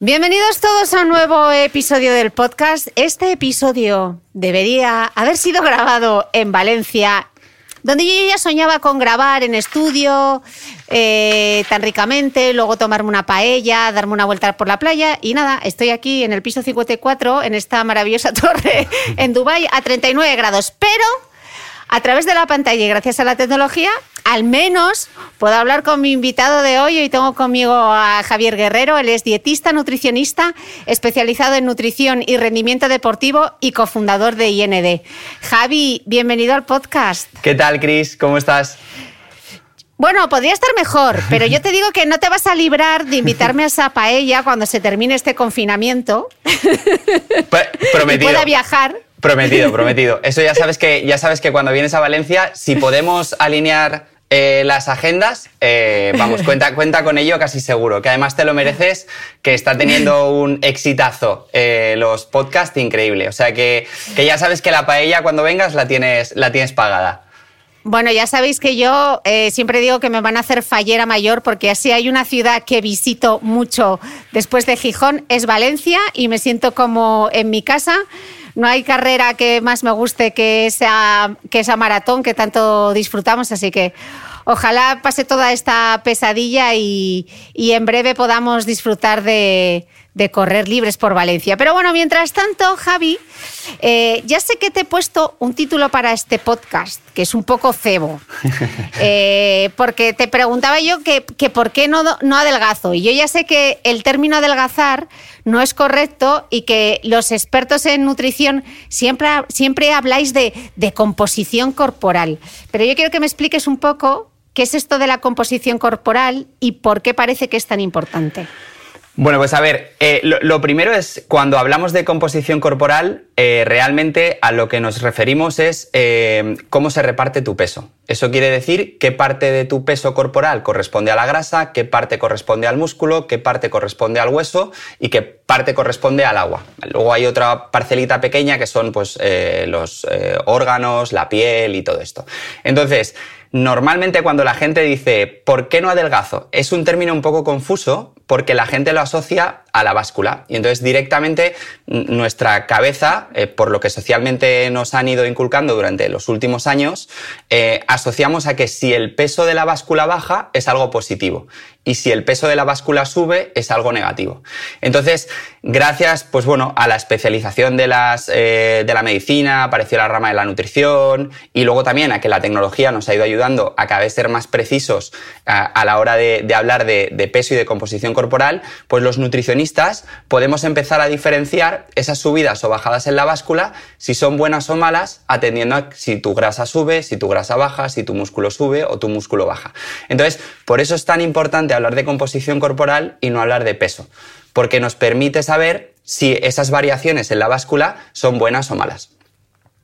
Bienvenidos todos a un nuevo episodio del podcast. Este episodio debería haber sido grabado en Valencia, donde yo ya soñaba con grabar en estudio eh, tan ricamente, luego tomarme una paella, darme una vuelta por la playa y nada, estoy aquí en el piso 54, en esta maravillosa torre en Dubái a 39 grados, pero a través de la pantalla y gracias a la tecnología, al menos puedo hablar con mi invitado de hoy. Hoy tengo conmigo a Javier Guerrero, él es dietista, nutricionista, especializado en nutrición y rendimiento deportivo y cofundador de IND. Javi, bienvenido al podcast. ¿Qué tal, Cris? ¿Cómo estás? Bueno, podría estar mejor, pero yo te digo que no te vas a librar de invitarme a esa paella cuando se termine este confinamiento. Prometido. y pueda viajar. Prometido, prometido. Eso ya sabes que ya sabes que cuando vienes a Valencia, si podemos alinear eh, las agendas, eh, vamos, cuenta, cuenta con ello casi seguro. Que además te lo mereces, que está teniendo un exitazo eh, los podcasts increíble. O sea que, que ya sabes que la paella cuando vengas la tienes, la tienes pagada. Bueno, ya sabéis que yo siempre digo que me van a hacer fallera mayor porque así hay una ciudad que visito mucho después de Gijón, es Valencia y me siento como en mi casa. No hay carrera que más me guste que esa, que maratón que tanto disfrutamos, así que ojalá pase toda esta pesadilla y en breve podamos disfrutar de, de correr libres por Valencia. Pero bueno, mientras tanto, Javi, eh, ya sé que te he puesto un título para este podcast, que es un poco cebo, eh, porque te preguntaba yo que, que por qué no, no adelgazo. Y yo ya sé que el término adelgazar no es correcto y que los expertos en nutrición siempre, siempre habláis de, de composición corporal. Pero yo quiero que me expliques un poco qué es esto de la composición corporal y por qué parece que es tan importante. Bueno, pues a ver, eh, lo, primero es cuando hablamos de composición corporal, eh, realmente a lo que nos referimos es eh, cómo se reparte tu peso. Eso quiere decir qué parte de tu peso corporal corresponde a la grasa, qué parte corresponde al músculo, qué parte corresponde al hueso y qué parte corresponde al agua. Luego hay otra parcelita pequeña que son pues, los órganos, la piel y todo esto. Entonces, Normalmente cuando la gente dice ¿por qué no adelgazo? Es un término un poco confuso porque la gente lo asocia a la báscula. Y entonces directamente nuestra cabeza, eh, por lo que socialmente nos han ido inculcando durante los últimos años, eh, asociamos a que si el peso de la báscula baja es algo positivo y si el peso de la báscula sube es algo negativo. Entonces, gracias pues bueno, a la especialización de, las, eh, de la medicina, apareció la rama de la nutrición y luego también a que la tecnología nos ha ido ayudando a cada vez ser más precisos a, la hora de, hablar de, de, peso y de composición corporal, pues los nutricionistas podemos empezar a diferenciar esas subidas o bajadas en la báscula si son buenas o malas, atendiendo a si tu grasa sube, si tu grasa baja, si tu músculo sube o tu músculo baja. Entonces, por eso es tan importante hablar de composición corporal y no hablar de peso, porque nos permite saber si esas variaciones en la báscula son buenas o malas.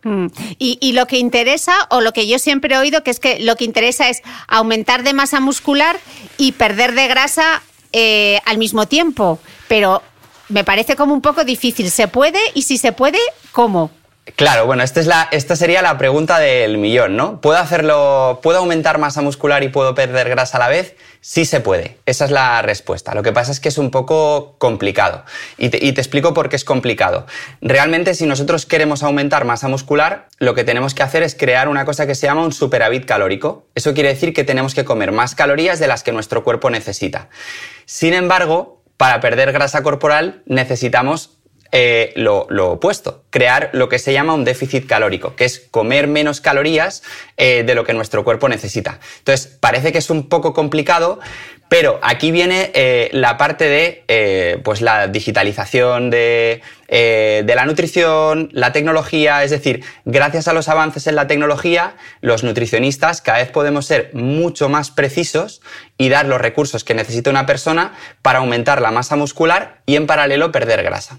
Mm. Y, lo que interesa, o lo que yo siempre he oído, que es que lo que interesa es aumentar de masa muscular y perder de grasa eh, al mismo tiempo. Pero me parece como un poco difícil. ¿Se puede? Y si se puede, ¿cómo? Claro, bueno, esta, es la, esta sería la pregunta del millón, ¿no? ¿Puedo hacerlo, puedo aumentar masa muscular y puedo perder grasa a la vez? Sí se puede, esa es la respuesta. Lo que pasa es que es un poco complicado. Y te, y te explico por qué es complicado. Realmente, si nosotros queremos aumentar masa muscular, lo que tenemos que hacer es crear una cosa que se llama un superávit calórico. Eso quiere decir que tenemos que comer más calorías de las que nuestro cuerpo necesita. Sin embargo, para perder grasa corporal necesitamos eh, lo, opuesto, crear lo que se llama un déficit calórico, que es comer menos calorías eh, de lo que nuestro cuerpo necesita. Entonces, parece que es un poco complicado, pero aquí viene eh, la parte de pues la digitalización de, de, la nutrición, la tecnología, es decir, gracias a los avances en la tecnología, los nutricionistas cada vez podemos ser mucho más precisos y dar los recursos que necesita una persona para aumentar la masa muscular y en paralelo perder grasa.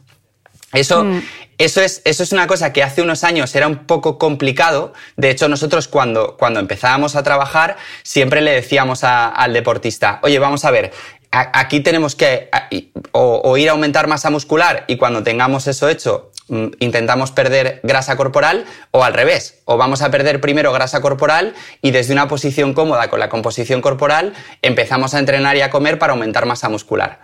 Eso, mm. eso, es, eso es una cosa que hace unos años era un poco complicado. De hecho, nosotros cuando, cuando empezábamos a trabajar, siempre le decíamos al deportista, oye, vamos a ver, aquí tenemos que o, ir a aumentar masa muscular y cuando tengamos eso hecho, mm, intentamos perder grasa corporal o al revés, o vamos a perder primero grasa corporal y desde una posición cómoda con la composición corporal empezamos a entrenar y a comer para aumentar masa muscular.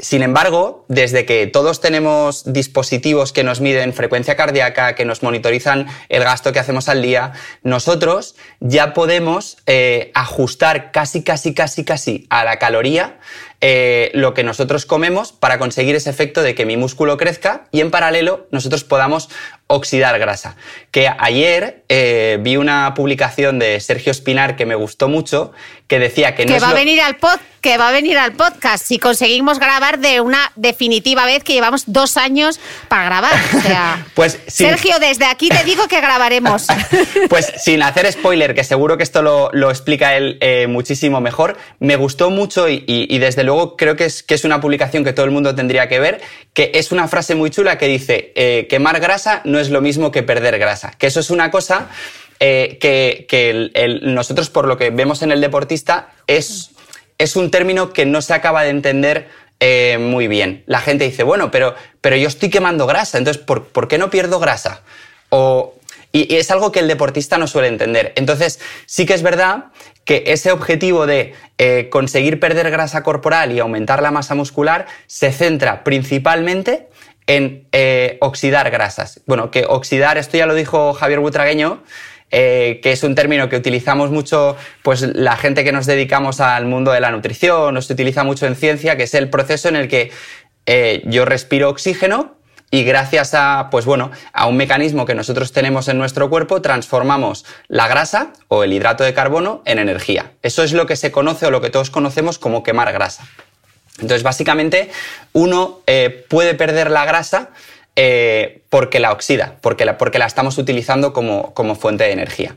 Sin embargo, desde que todos tenemos dispositivos que nos miden frecuencia cardíaca, que nos monitorizan el gasto que hacemos al día, nosotros ya podemos eh, ajustar casi, casi, casi, casi a la caloría eh, lo que nosotros comemos para conseguir ese efecto de que mi músculo crezca y en paralelo nosotros podamos oxidar grasa. Que ayer eh, vi una publicación de Sergio Espinar que me gustó mucho, que decía que no... Que, va, a venir al pod, que va a venir al podcast si conseguimos grabar de una definitiva vez que llevamos dos años para grabar. O sea, pues, Sergio, desde aquí te digo que grabaremos. pues sin hacer spoiler, que seguro que esto lo, lo explica él eh, muchísimo mejor, me gustó mucho y, y, desde luego creo que es, que es una publicación que todo el mundo tendría que ver, que es una frase muy chula que dice, eh, quemar grasa no es lo mismo que perder grasa. Que eso es una cosa eh, que, nosotros, por lo que vemos en el deportista, es, es un término que no se acaba de entender eh, muy bien. La gente dice, bueno, pero, pero yo estoy quemando grasa, entonces, ¿por, ¿por qué no pierdo grasa? O, y, es algo que el deportista no suele entender. Entonces, sí que es verdad que ese objetivo de eh, conseguir perder grasa corporal y aumentar la masa muscular se centra principalmente en eh, oxidar grasas. Bueno, que oxidar, esto ya lo dijo Javier Butragueño, eh, que es un término que utilizamos mucho, pues la gente que nos dedicamos al mundo de la nutrición, nos utiliza mucho en ciencia, que es el proceso en el que eh, yo respiro oxígeno y gracias a, pues bueno, a un mecanismo que nosotros tenemos en nuestro cuerpo, transformamos la grasa o el hidrato de carbono en energía. Eso es lo que se conoce o lo que todos conocemos como quemar grasa. Entonces, básicamente, uno eh, puede perder la grasa eh, porque la oxida, porque la, porque la estamos utilizando como, como, fuente de energía.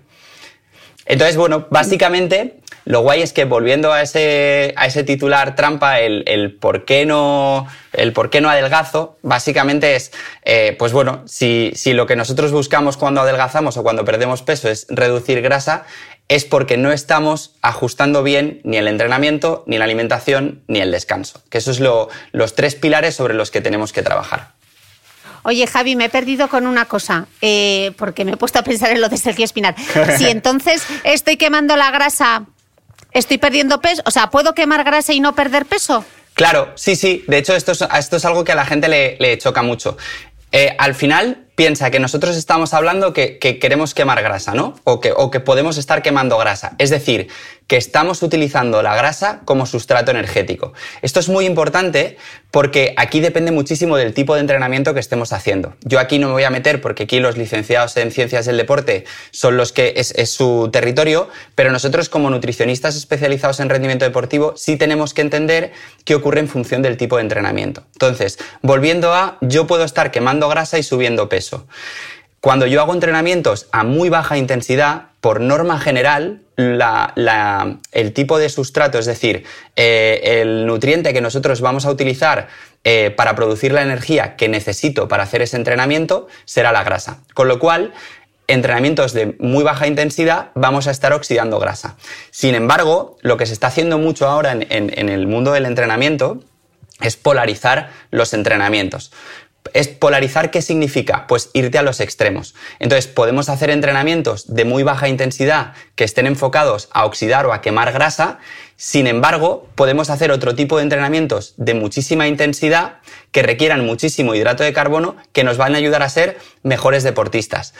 Entonces, bueno, básicamente, lo guay es que volviendo a ese, a ese titular trampa, el, el, por qué no, el por qué no adelgazo, básicamente es, eh, pues bueno, si, si lo que nosotros buscamos cuando adelgazamos o cuando perdemos peso es reducir grasa, es porque no estamos ajustando bien ni el entrenamiento, ni la alimentación, ni el descanso. Que esos son los tres pilares sobre los que tenemos que trabajar. Oye, Javi, me he perdido con una cosa, eh, porque me he puesto a pensar en lo de Sergio Espinar. Si entonces estoy quemando la grasa, estoy perdiendo peso, o sea, ¿puedo quemar grasa y no perder peso? Claro, sí, sí. De hecho, esto es, esto es algo que a la gente le, choca mucho. Eh, al final, piensa que nosotros estamos hablando que, queremos quemar grasa, ¿no? O que, o que podemos estar quemando grasa. Es decir, que estamos utilizando la grasa como sustrato energético. Esto es muy importante porque aquí depende muchísimo del tipo de entrenamiento que estemos haciendo. Yo aquí no me voy a meter porque aquí los licenciados en ciencias del deporte son los que es, su territorio, pero nosotros como nutricionistas especializados en rendimiento deportivo sí tenemos que entender qué ocurre en función del tipo de entrenamiento. Entonces, volviendo a, yo puedo estar quemando grasa y subiendo peso. Cuando yo hago entrenamientos a muy baja intensidad, por norma general, el tipo de sustrato, es decir, eh, el nutriente que nosotros vamos a utilizar eh, para producir la energía que necesito para hacer ese entrenamiento, será la grasa. Con lo cual, entrenamientos de muy baja intensidad vamos a estar oxidando grasa. Sin embargo, lo que se está haciendo mucho ahora en el mundo del entrenamiento es polarizar los entrenamientos. Es polarizar, ¿qué significa? Pues irte a los extremos. Entonces, podemos hacer entrenamientos de muy baja intensidad que estén enfocados a oxidar o a quemar grasa. Sin embargo, podemos hacer otro tipo de entrenamientos de muchísima intensidad que requieran muchísimo hidrato de carbono que nos van a ayudar a ser mejores deportistas.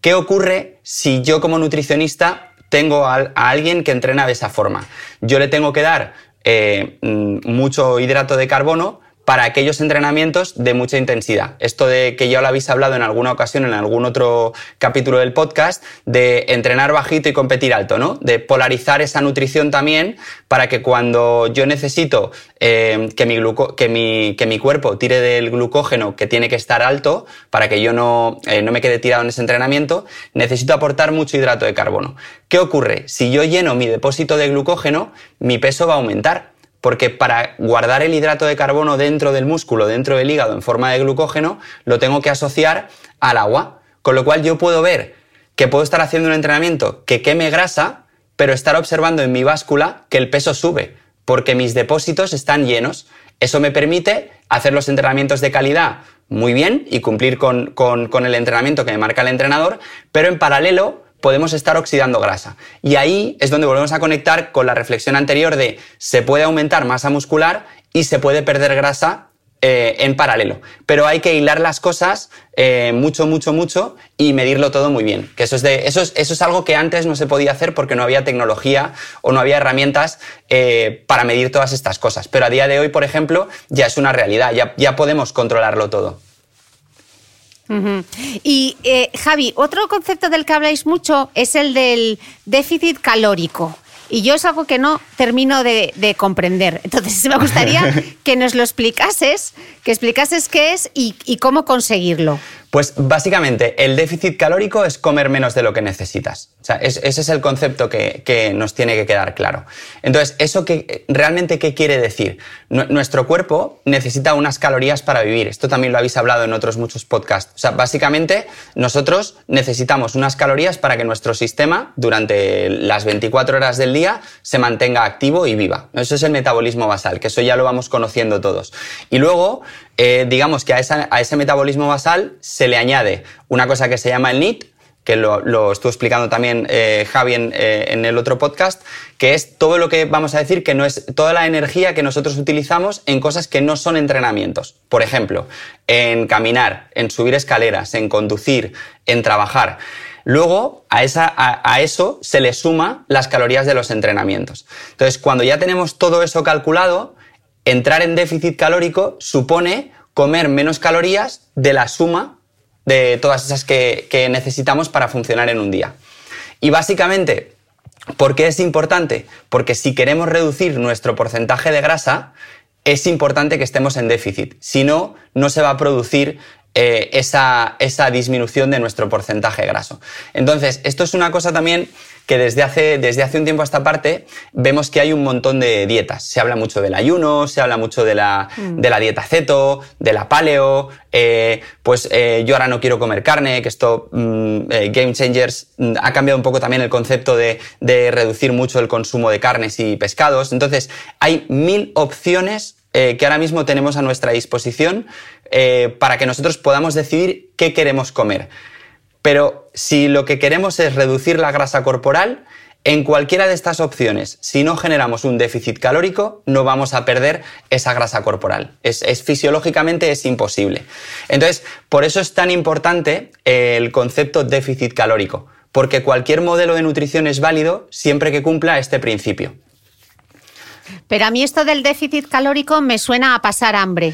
¿Qué ocurre si yo como nutricionista tengo a, alguien que entrena de esa forma? Yo le tengo que dar eh, mm, mucho hidrato de carbono, para aquellos entrenamientos de mucha intensidad. Esto de que ya lo habéis hablado en alguna ocasión, en algún otro capítulo del podcast, de entrenar bajito y competir alto, ¿no? De polarizar esa nutrición también para que cuando yo necesito eh, que, mi cuerpo tire del glucógeno que tiene que estar alto, para que yo no, eh, no me quede tirado en ese entrenamiento, necesito aportar mucho hidrato de carbono. ¿Qué ocurre? Si yo lleno mi depósito de glucógeno, mi peso va a aumentar porque para guardar el hidrato de carbono dentro del músculo, dentro del hígado en forma de glucógeno, lo tengo que asociar al agua. Con lo cual yo puedo ver que puedo estar haciendo un entrenamiento que queme grasa, pero estar observando en mi báscula que el peso sube, porque mis depósitos están llenos. Eso me permite hacer los entrenamientos de calidad muy bien y cumplir con, con el entrenamiento que me marca el entrenador, pero en paralelo podemos estar oxidando grasa. Y ahí es donde volvemos a conectar con la reflexión anterior de se puede aumentar masa muscular y se puede perder grasa eh, en paralelo. Pero hay que hilar las cosas eh, mucho, mucho, mucho y medirlo todo muy bien. Que eso es, de, eso, es, eso es algo que antes no se podía hacer porque no había tecnología o no había herramientas eh, para medir todas estas cosas. Pero a día de hoy, por ejemplo, ya es una realidad, ya, ya podemos controlarlo todo. Y eh, Javi, otro concepto del que habláis mucho es el del déficit calórico. Y yo es algo que no termino de, comprender. Entonces me gustaría que nos lo explicases, que explicases qué es y cómo conseguirlo. Pues básicamente el déficit calórico es comer menos de lo que necesitas. O sea, ese es el concepto que, nos tiene que quedar claro. Entonces, ¿eso que, realmente qué quiere decir? nuestro cuerpo necesita unas calorías para vivir. Esto también lo habéis hablado en otros muchos podcasts. O sea, básicamente nosotros necesitamos unas calorías para que nuestro sistema durante las 24 horas del día se mantenga activo y viva. Eso es el metabolismo basal, que eso ya lo vamos conociendo todos. Y luego, eh, digamos que a, ese metabolismo basal se le añade una cosa que se llama el NIT, que lo, estuvo explicando también eh, Javi eh, en, el otro podcast, que es todo lo que vamos a decir que no es toda la energía que nosotros utilizamos en cosas que no son entrenamientos. Por ejemplo, en caminar, en subir escaleras, en conducir, en trabajar. Luego, a, esa, a, eso se le suma las calorías de los entrenamientos. Entonces, cuando ya tenemos todo eso calculado, entrar en déficit calórico supone comer menos calorías de la suma de todas esas que, necesitamos para funcionar en un día. Y básicamente, ¿por qué es importante? Porque si queremos reducir nuestro porcentaje de grasa, es importante que estemos en déficit. Si no, no se va a producir eh, esa, esa disminución de nuestro porcentaje graso. Entonces, esto es una cosa también que desde hace, desde hace un tiempo a esta parte vemos que hay un montón de dietas. Se habla mucho del ayuno, se habla mucho de la, mm. de la dieta ceto, de la paleo, eh, pues eh, yo ahora no quiero comer carne, que esto, mm, eh, Game Changers, mm, ha cambiado un poco también el concepto de, de, reducir mucho el consumo de carnes y pescados. Entonces, hay mil opciones que ahora mismo tenemos a nuestra disposición para que nosotros podamos decidir qué queremos comer. Pero si lo que queremos es reducir la grasa corporal, En cualquiera de estas opciones, si no generamos un déficit calórico, no vamos a perder esa grasa corporal. Es, fisiológicamente es imposible. Entonces, por eso es tan importante el concepto déficit calórico, porque cualquier modelo de nutrición es válido siempre que cumpla este principio. Pero a mí esto del déficit calórico me suena a pasar hambre.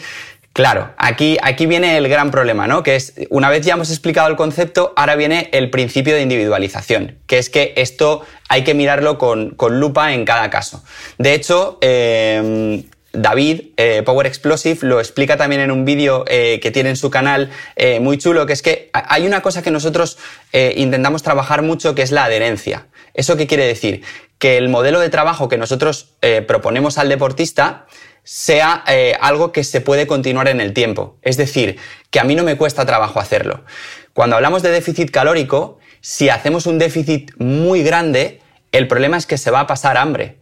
Claro, aquí, aquí viene el gran problema, ¿no? Que es, una vez ya hemos explicado el concepto, ahora viene el principio de individualización, que es que esto hay que mirarlo con, lupa en cada caso. De hecho, em, David, eh, Power Explosive, lo explica también en un vídeo eh, que tiene en su canal eh, muy chulo, que es que hay una cosa que nosotros intentamos trabajar mucho, que es la adherencia. ¿Eso qué quiere decir? Que el modelo de trabajo que nosotros proponemos al deportista sea eh, algo que se puede continuar en el tiempo. Es decir, que a mí no me cuesta trabajo hacerlo. Cuando hablamos de déficit calórico, si hacemos un déficit muy grande, el problema es que se va a pasar hambre.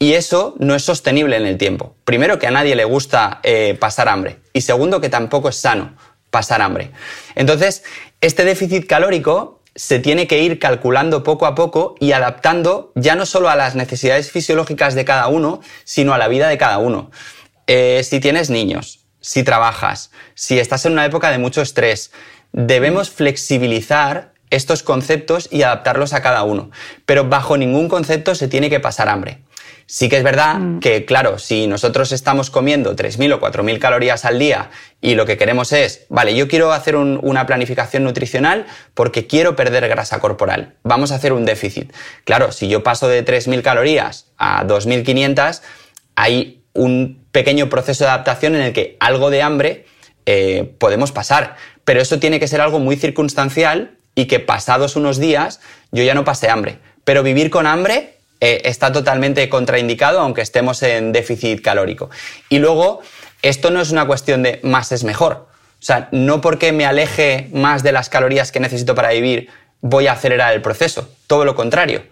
Y eso no es sostenible en el tiempo. Primero, que a nadie le gusta eh, pasar hambre. Y segundo, que tampoco es sano pasar hambre. Entonces, este déficit calórico se tiene que ir calculando poco a poco y adaptando ya no solo a las necesidades fisiológicas de cada uno, sino a la vida de cada uno. Eh, si tienes niños, si trabajas, si estás en una época de mucho estrés, debemos flexibilizar estos conceptos y adaptarlos a cada uno. Pero bajo ningún concepto se tiene que pasar hambre. Sí que es verdad mm. que, claro, si nosotros estamos comiendo 3.000 o 4.000 calorías al día y lo que queremos es, vale, yo quiero hacer una planificación nutricional porque quiero perder grasa corporal, vamos a hacer un déficit. Claro, si yo paso de 3.000 calorías a 2.500, hay un pequeño proceso de adaptación en el que algo de hambre eh, podemos pasar, pero eso tiene que ser algo muy circunstancial y que pasados unos días yo ya no pase hambre. Pero vivir con hambre eh, está totalmente contraindicado aunque estemos en déficit calórico. Y luego, esto no es una cuestión de más es mejor. O sea, no porque me aleje más de las calorías que necesito para vivir voy a acelerar el proceso. Todo lo contrario.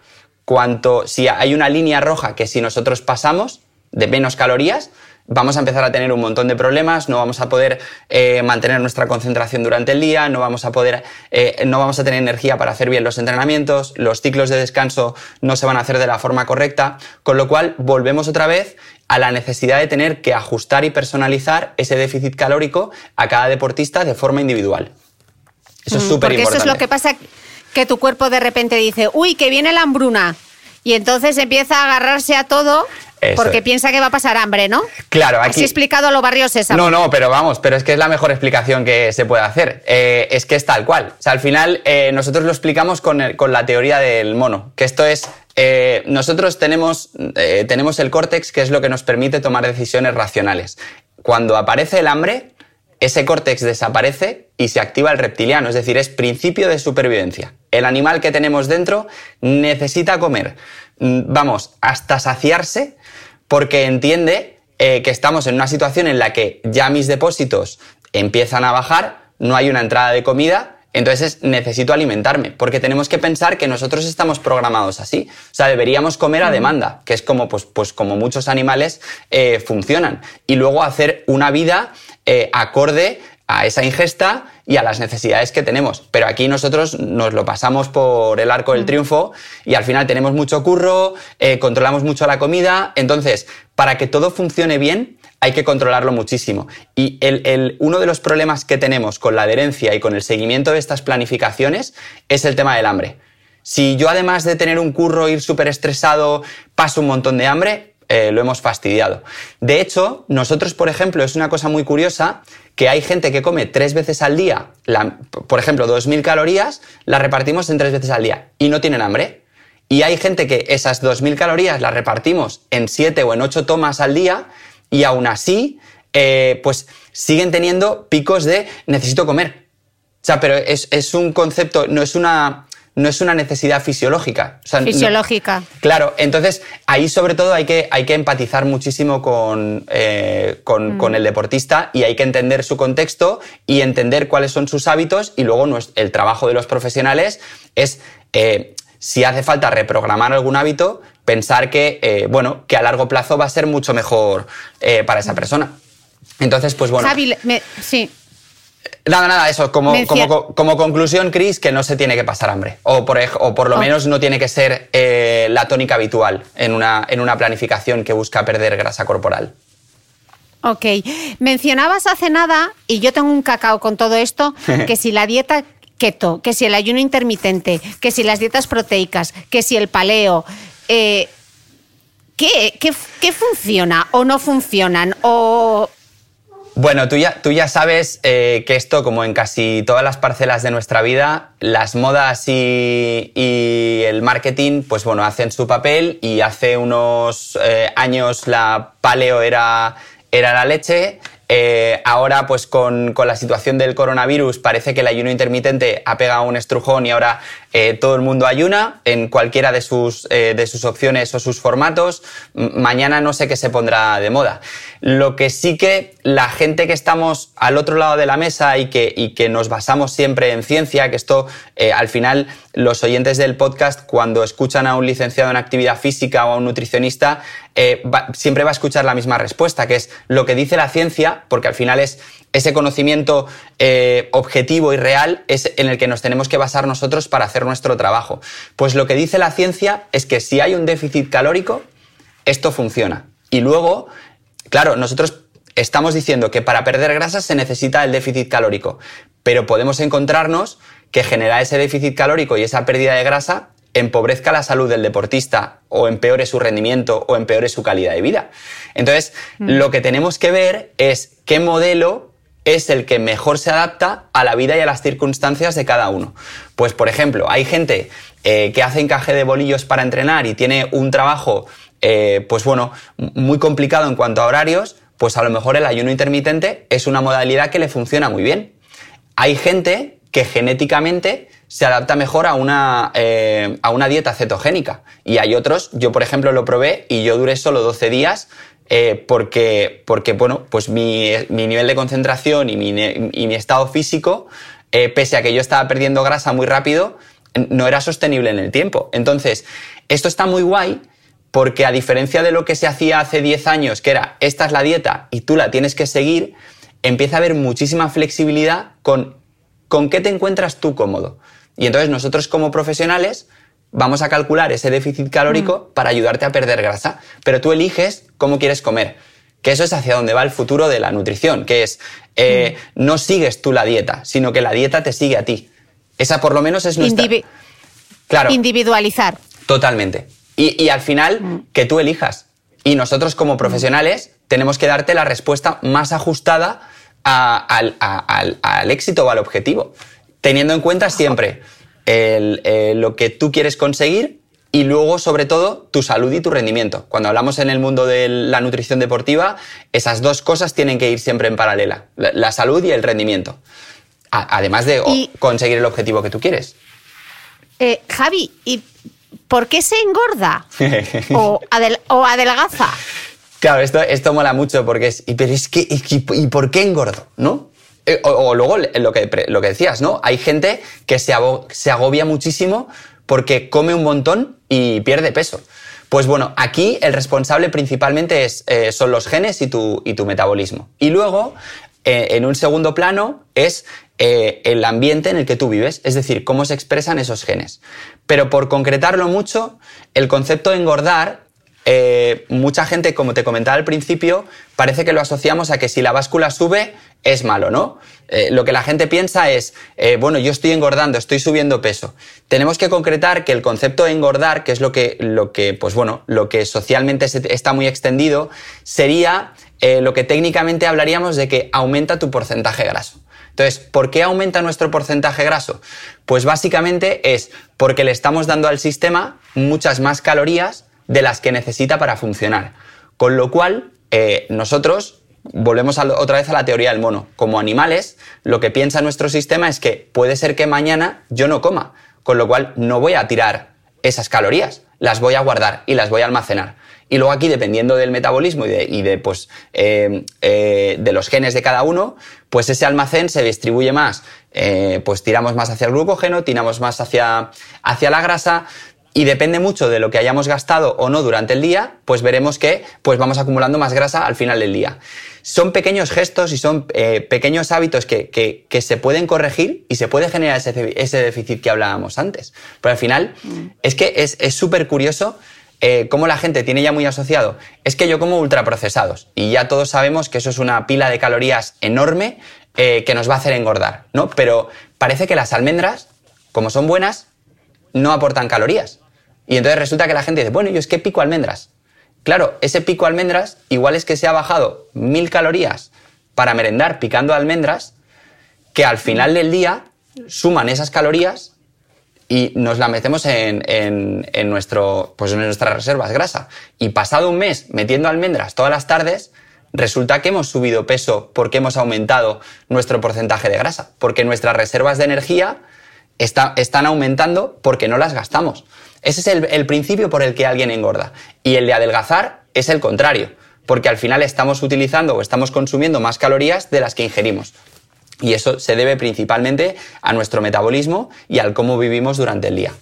Cuanto, si hay una línea roja que si nosotros pasamos de menos calorías, vamos a empezar a tener un montón de problemas, no vamos a poder eh, mantener nuestra concentración durante el día, no vamos a poder, eh, no vamos a tener energía para hacer bien los entrenamientos, los ciclos de descanso no se van a hacer de la forma correcta, con lo cual volvemos otra vez a la necesidad de tener que ajustar y personalizar ese déficit calórico a cada deportista de forma individual. Eso es súper importante. Porque eso es lo que pasa que tu cuerpo de repente dice, uy, que viene la hambruna. Y entonces empieza a agarrarse a todo porque piensa que va a pasar hambre, ¿no? Claro, aquí. Así explicado a los barrios Sésamo. No, no, pero vamos, pero es que es la mejor explicación que se puede hacer. Eh, es que es tal cual. O sea, al final eh, nosotros lo explicamos con, la teoría del mono, que esto es. Eh, nosotros tenemos, tenemos el córtex, que es lo que nos permite tomar decisiones racionales. Cuando aparece el hambre, ese córtex desaparece y se activa el reptiliano, es decir, es principio de supervivencia. El animal que tenemos dentro necesita comer, mm, vamos, hasta saciarse porque entiende eh, que estamos en una situación en la que ya mis depósitos empiezan a bajar, no hay una entrada de comida, entonces necesito alimentarme, porque tenemos que pensar que nosotros estamos programados así. O sea, deberíamos comer a demanda, que es como, pues, pues como muchos animales eh, funcionan. Y luego hacer una vida eh, acorde a esa ingesta y a las necesidades que tenemos. Pero aquí nosotros nos lo pasamos por el arco del mm. triunfo y al final tenemos mucho curro, eh, controlamos mucho la comida. Entonces, para que todo funcione bien, hay que controlarlo muchísimo. Y el, uno de los problemas que tenemos con la adherencia y con el seguimiento de estas planificaciones es el tema del hambre. Si yo además de tener un curro, ir súper estresado, paso un montón de hambre, eh, lo hemos fastidiado. De hecho, nosotros, por ejemplo, es una cosa muy curiosa que hay gente que come tres veces al día, por ejemplo, 2.000 calorías, las repartimos en tres veces al día y no tienen hambre. Y hay gente que esas 2.000 calorías las repartimos en siete o en ocho tomas al día y aún así, eh, pues siguen teniendo picos de necesito comer. O sea, pero es, es un concepto, no es una no es una necesidad fisiológica. fisiológica. claro, entonces ahí sobre todo hay que, hay que empatizar muchísimo con, eh, mm. con, el deportista y hay que entender su contexto y entender cuáles son sus hábitos y luego el trabajo de los profesionales es, eh, si hace falta reprogramar algún hábito, pensar que, eh, bueno, que a largo plazo va a ser mucho mejor para esa persona. Entonces, pues bueno. sí. Nada, nada, eso, como, como, conclusión, Chris, que no se tiene que pasar hambre. O por, o por lo menos no tiene que ser eh, la tónica habitual en una, en una planificación que busca perder grasa corporal. Ok. Mencionabas hace nada, y yo tengo un cacao con todo esto, que si la dieta keto, que si el ayuno intermitente, que si las dietas proteicas, que si el paleo, eh, ¿qué, qué, funciona o no funcionan? O bueno, tú ya, tú ya sabes eh, que esto, como en casi todas las parcelas de nuestra vida, las modas y, el marketing, pues bueno, hacen su papel y hace unos eh, años la paleo era, era la leche, eh, ahora, pues con, la situación del coronavirus, parece que el ayuno intermitente ha pegado un estrujón y ahora eh, todo el mundo ayuna en cualquiera de sus, eh, de sus opciones o sus formatos. mañana no sé qué se pondrá de moda. Lo que sí que la gente que estamos al otro lado de la mesa y que, y que nos basamos siempre en ciencia, que esto al final los oyentes del podcast, cuando escuchan a un licenciado en actividad física o a un nutricionista, siempre va a escuchar la misma respuesta, que es lo que dice la ciencia porque al final es ese conocimiento eh, objetivo y real es en el que nos tenemos que basar nosotros para hacer nuestro trabajo. Pues lo que dice la ciencia es que si hay un déficit calórico, esto funciona. Y luego, claro, nosotros estamos diciendo que para perder grasa se necesita el déficit calórico, pero podemos encontrarnos que generar ese déficit calórico y esa pérdida de grasa empobrezca la salud del deportista o empeore su rendimiento o empeore su calidad de vida. Entonces, mm. lo que tenemos que ver es qué modelo es el que mejor se adapta a la vida y a las circunstancias de cada uno. Pues, por ejemplo, hay gente eh, que hace encaje de bolillos para entrenar y tiene un trabajo, eh, pues bueno, muy complicado en cuanto a horarios, pues a lo mejor el ayuno intermitente es una modalidad que le funciona muy bien. Hay gente que genéticamente se adapta mejor a una, eh, a una dieta cetogénica. Y hay otros, yo por ejemplo lo probé y yo duré solo 12 días eh, porque, porque, bueno, pues mi, nivel de concentración y mi, estado físico, eh, pese a que yo estaba perdiendo grasa muy rápido, no era sostenible en el tiempo. Entonces, esto está muy guay porque a diferencia de lo que se hacía hace 10 años, que era esta es la dieta y tú la tienes que seguir, empieza a haber muchísima flexibilidad con con qué te encuentras tú cómodo. Y entonces nosotros como profesionales vamos a calcular ese déficit calórico mm. para ayudarte a perder grasa, pero tú eliges cómo quieres comer. Que eso es hacia donde va el futuro de la nutrición, que es eh, mm. no sigues tú la dieta, sino que la dieta te sigue a ti. Esa por lo menos es nuestra... claro. Individualizar. Totalmente. Y, al final, mm. que tú elijas. Y nosotros como profesionales tenemos que darte la respuesta más ajustada al éxito o al objetivo teniendo en cuenta siempre eh, lo que tú quieres conseguir y luego, sobre todo, tu salud y tu rendimiento. Cuando hablamos en el mundo de la nutrición deportiva, esas dos cosas tienen que ir siempre en paralela, la, salud y el rendimiento. además de conseguir el objetivo que tú quieres. Eh, Javi, ¿y por qué se engorda? ¿O, adelgaza? Claro, esto, esto mola mucho porque es, pero es que, ¿y por qué engordo? ¿No? Eh, o, luego lo que, lo que decías, ¿no? Hay gente que se, agobia muchísimo porque come un montón y pierde peso. Pues bueno, aquí el responsable principalmente es, eh, son los genes y tu, y tu metabolismo. Y luego, eh, en un segundo plano, es el ambiente en el que tú vives, es decir, cómo se expresan esos genes. Pero por concretarlo mucho, el concepto de engordar mucha gente, como te comentaba al principio, parece que lo asociamos a que si la báscula sube, es malo, ¿no? Eh, lo que la gente piensa es, eh, bueno, yo estoy engordando, estoy subiendo peso. Tenemos que concretar que el concepto de engordar, que es lo que, lo que pues bueno, lo que socialmente está muy extendido, sería eh, lo que técnicamente hablaríamos de que aumenta tu porcentaje graso. Entonces, ¿por qué aumenta nuestro porcentaje graso? Pues básicamente es porque le estamos dando al sistema muchas más calorías de las que necesita para funcionar. Con lo cual, nosotros volvemos otra vez a la teoría del mono. Como animales, lo que piensa nuestro sistema es que puede ser que mañana yo no coma, con lo cual no voy a tirar esas calorías, las voy a guardar y las voy a almacenar. Y luego aquí, dependiendo del metabolismo y de, pues, eh, eh, de los genes de cada uno, pues ese almacén se distribuye más. Eh, pues tiramos más hacia el glucógeno, tiramos más hacia, hacia la grasa, y depende mucho de lo que hayamos gastado o no durante el día, pues veremos que pues vamos acumulando más grasa al final del día. Son pequeños gestos y son eh, pequeños hábitos que, se pueden corregir y se puede generar ese, déficit que hablábamos antes. Pero al final mm. es que es súper curioso eh, cómo la gente tiene ya muy asociado. Es que yo como ultraprocesados y ya todos sabemos que eso es una pila de calorías enorme eh, que nos va a hacer engordar, ¿no? Pero parece que las almendras, como son buenas, no aportan calorías. Y entonces resulta que la gente dice, bueno, yo es que pico almendras. Claro, ese pico almendras igual es que se ha bajado mil calorías para merendar picando almendras, que al final del día suman esas calorías y nos la metemos en, en, nuestro, pues en nuestras reservas grasa. Y pasado un mes metiendo almendras todas las tardes, resulta que hemos subido peso porque hemos aumentado nuestro porcentaje de grasa, porque nuestras reservas de energía están aumentando porque no las gastamos. Ese es el, principio por el que alguien engorda. Y el de adelgazar es el contrario, porque al final estamos utilizando o estamos consumiendo más calorías de las que ingerimos. Y eso se debe principalmente a nuestro metabolismo y al cómo vivimos durante el día.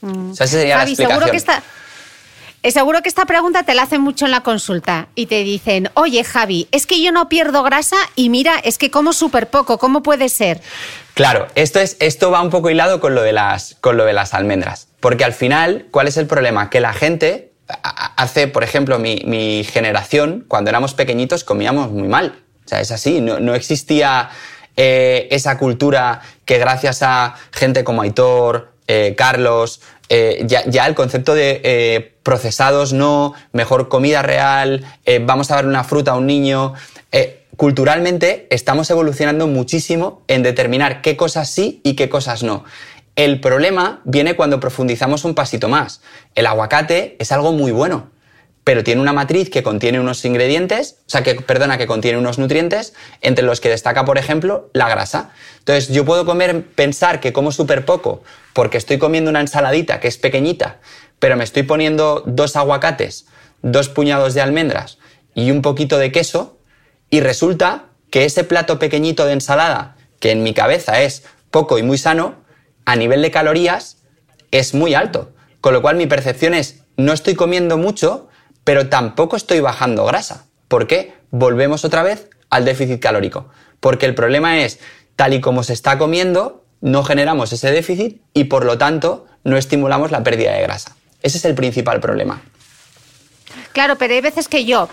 Mm. esa sería la explicación. Seguro que esta... Eh, seguro que esta pregunta te la hacen mucho en la consulta y te dicen, oye Javi, es que yo no pierdo grasa y mira, es que como súper poco, ¿cómo puede ser? Claro, esto, es, esto va un poco hilado con lo, de las, con lo de las almendras. Porque al final, ¿cuál es el problema? Que la gente hace, por ejemplo, mi, generación, cuando éramos pequeñitos, comíamos muy mal. O sea, es así, no, existía eh, esa cultura que gracias a gente como Aitor, eh, Carlos, eh, ya, el concepto de procesados no, mejor comida real, vamos a darle una fruta a un niño culturalmente estamos evolucionando muchísimo en determinar qué cosas sí y qué cosas no. El problema viene cuando profundizamos un pasito más. El aguacate es algo muy bueno, pero tiene una matriz que contiene unos ingredientes, o sea, que, perdona, que contiene unos nutrientes, entre los que destaca, por ejemplo, la grasa. Entonces, yo puedo comer, pensar que como súper poco, porque estoy comiendo una ensaladita que es pequeñita, pero me estoy poniendo dos aguacates, dos puñados de almendras y un poquito de queso, y resulta que ese plato pequeñito de ensalada, que en mi cabeza es poco y muy sano, a nivel de calorías es muy alto. Con lo cual mi percepción es, no estoy comiendo mucho, pero tampoco estoy bajando grasa. ¿Por qué? Volvemos otra vez al déficit calórico. Porque el problema es, tal y como se está comiendo, no generamos ese déficit y por lo tanto no estimulamos la pérdida de grasa. Ese es el principal problema. Claro, pero hay veces que yo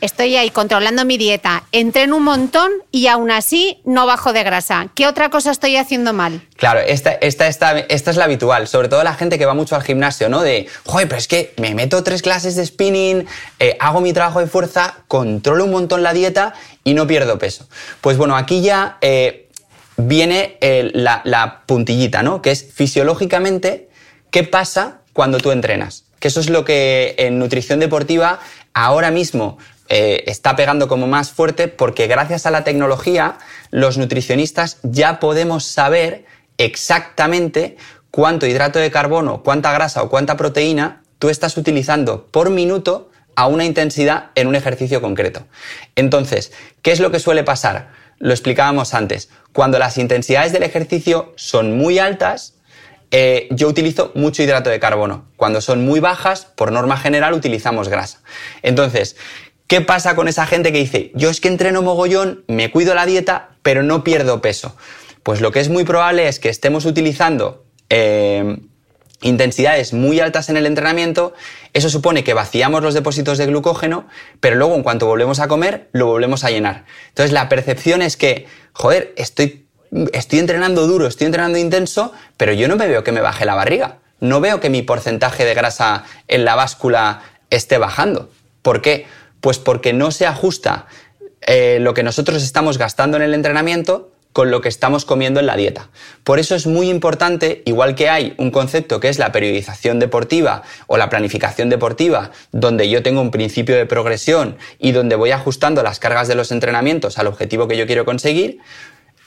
estoy ahí controlando mi dieta, entreno un montón y aún así no bajo de grasa. ¿Qué otra cosa estoy haciendo mal? Claro, esta, esta, esta, es la habitual, sobre todo la gente que va mucho al gimnasio, ¿no? De, joder, pero es que me meto tres clases de spinning, eh, hago mi trabajo de fuerza, controlo un montón la dieta y no pierdo peso. Pues bueno, aquí ya eh, viene eh, la puntillita, ¿no? Que es fisiológicamente, ¿qué pasa cuando tú entrenas? Que eso es lo que en nutrición deportiva ahora mismo eh, está pegando como más fuerte porque gracias a la tecnología los nutricionistas ya podemos saber exactamente cuánto hidrato de carbono, cuánta grasa o cuánta proteína tú estás utilizando por minuto a una intensidad en un ejercicio concreto. Entonces, ¿qué es lo que suele pasar? Lo explicábamos antes. Cuando las intensidades del ejercicio son muy altas, eh, yo utilizo mucho hidrato de carbono. Cuando son muy bajas, por norma general, utilizamos grasa. Entonces, ¿Qué pasa con esa gente que dice, yo es que entreno mogollón, me cuido la dieta, pero no pierdo peso? Pues lo que es muy probable es que estemos utilizando eh, intensidades muy altas en el entrenamiento, eso supone que vaciamos los depósitos de glucógeno, pero luego en cuanto volvemos a comer, lo volvemos a llenar. Entonces la percepción es que, joder, estoy, estoy entrenando duro, estoy entrenando intenso, pero yo no me veo que me baje la barriga. No veo que mi porcentaje de grasa en la báscula esté bajando. ¿Por qué? Pues porque no se ajusta eh, lo que nosotros estamos gastando en el entrenamiento con lo que estamos comiendo en la dieta. Por eso es muy importante, igual que hay un concepto que es la periodización deportiva o la planificación deportiva, donde yo tengo un principio de progresión y donde voy ajustando las cargas de los entrenamientos al objetivo que yo quiero conseguir,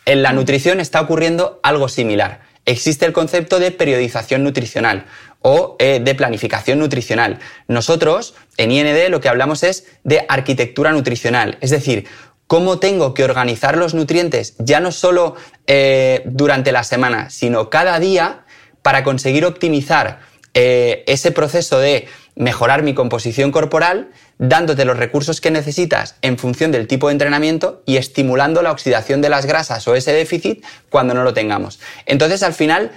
en la nutrición está ocurriendo algo similar. Existe el concepto de periodización nutricional o eh, de planificación nutricional. Nosotros en IND lo que hablamos es de arquitectura nutricional, es decir, cómo tengo que organizar los nutrientes ya no solo eh, durante la semana, sino cada día para conseguir optimizar eh, ese proceso de mejorar mi composición corporal, dándote los recursos que necesitas en función del tipo de entrenamiento y estimulando la oxidación de las grasas o ese déficit cuando no lo tengamos. Entonces, al final,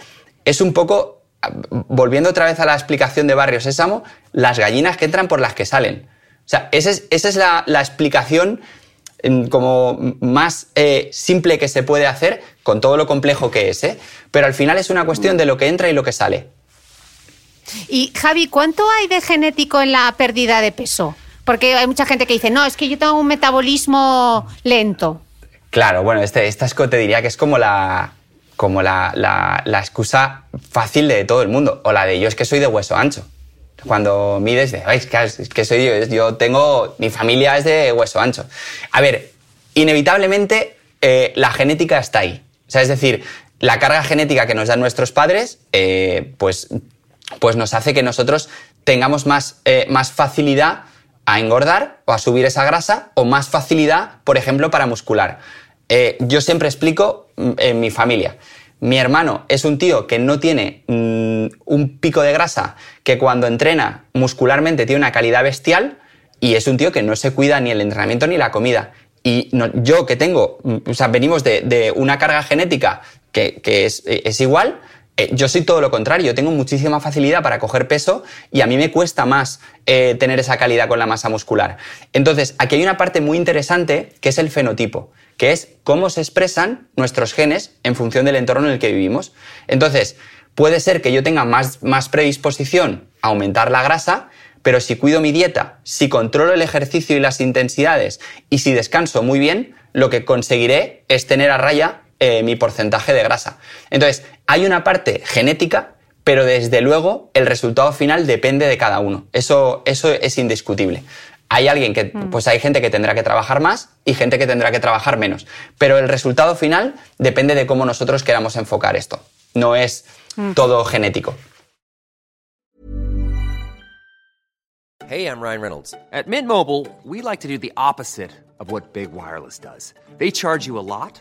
es un poco, volviendo otra vez a la explicación de Barrio Sésamo, las gallinas que entran por las que salen. O sea, esa es, la, explicación como más eh, simple que se puede hacer con todo lo complejo que es, ¿eh? pero al final es una cuestión de lo que entra y lo que sale. Y Javi, ¿cuánto hay de genético en la pérdida de peso? Porque hay mucha gente que dice, no, es que yo tengo un metabolismo lento. Claro, bueno, este, esta es, te diría que es como la, como la, la, excusa fácil de todo el mundo, o la de yo es que soy de hueso ancho. Cuando mides, de, es que, soy yo, yo tengo, mi familia es de hueso ancho. A ver, inevitablemente eh, la genética está ahí. O sea, es decir, la carga genética que nos dan nuestros padres, eh, pues pues nos hace que nosotros tengamos más, eh, más facilidad a engordar o a subir esa grasa o más facilidad, por ejemplo, para muscular. Yo siempre explico en mi familia. Mi hermano es un tío que no tiene mm, un pico de grasa, que cuando entrena muscularmente tiene una calidad bestial y es un tío que no se cuida ni el entrenamiento ni la comida. Y yo que tengo, mm, o sea, venimos de, una carga genética que, es, es igual, eh, yo soy todo lo contrario, tengo muchísima facilidad para coger peso y a mí me cuesta más eh, tener esa calidad con la masa muscular. Entonces, aquí hay una parte muy interesante que es el fenotipo, que es cómo se expresan nuestros genes en función del entorno en el que vivimos. Entonces, puede ser que yo tenga más, más predisposición a aumentar la grasa, pero si cuido mi dieta, si controlo el ejercicio y las intensidades y si descanso muy bien, lo que conseguiré es tener a raya eh, mi porcentaje de grasa. Entonces, hay una parte genética, pero desde luego el resultado final depende de cada uno. Eso, eso es indiscutible. Hay alguien que, mm. pues hay gente que tendrá que trabajar más y gente que tendrá que trabajar menos. Pero el resultado final depende de cómo nosotros queramos enfocar esto. No es mm. todo genético. Hey, I'm Ryan Reynolds. At Mint Mobile, we like to do the opposite of what Big Wireless does. They charge you a lot.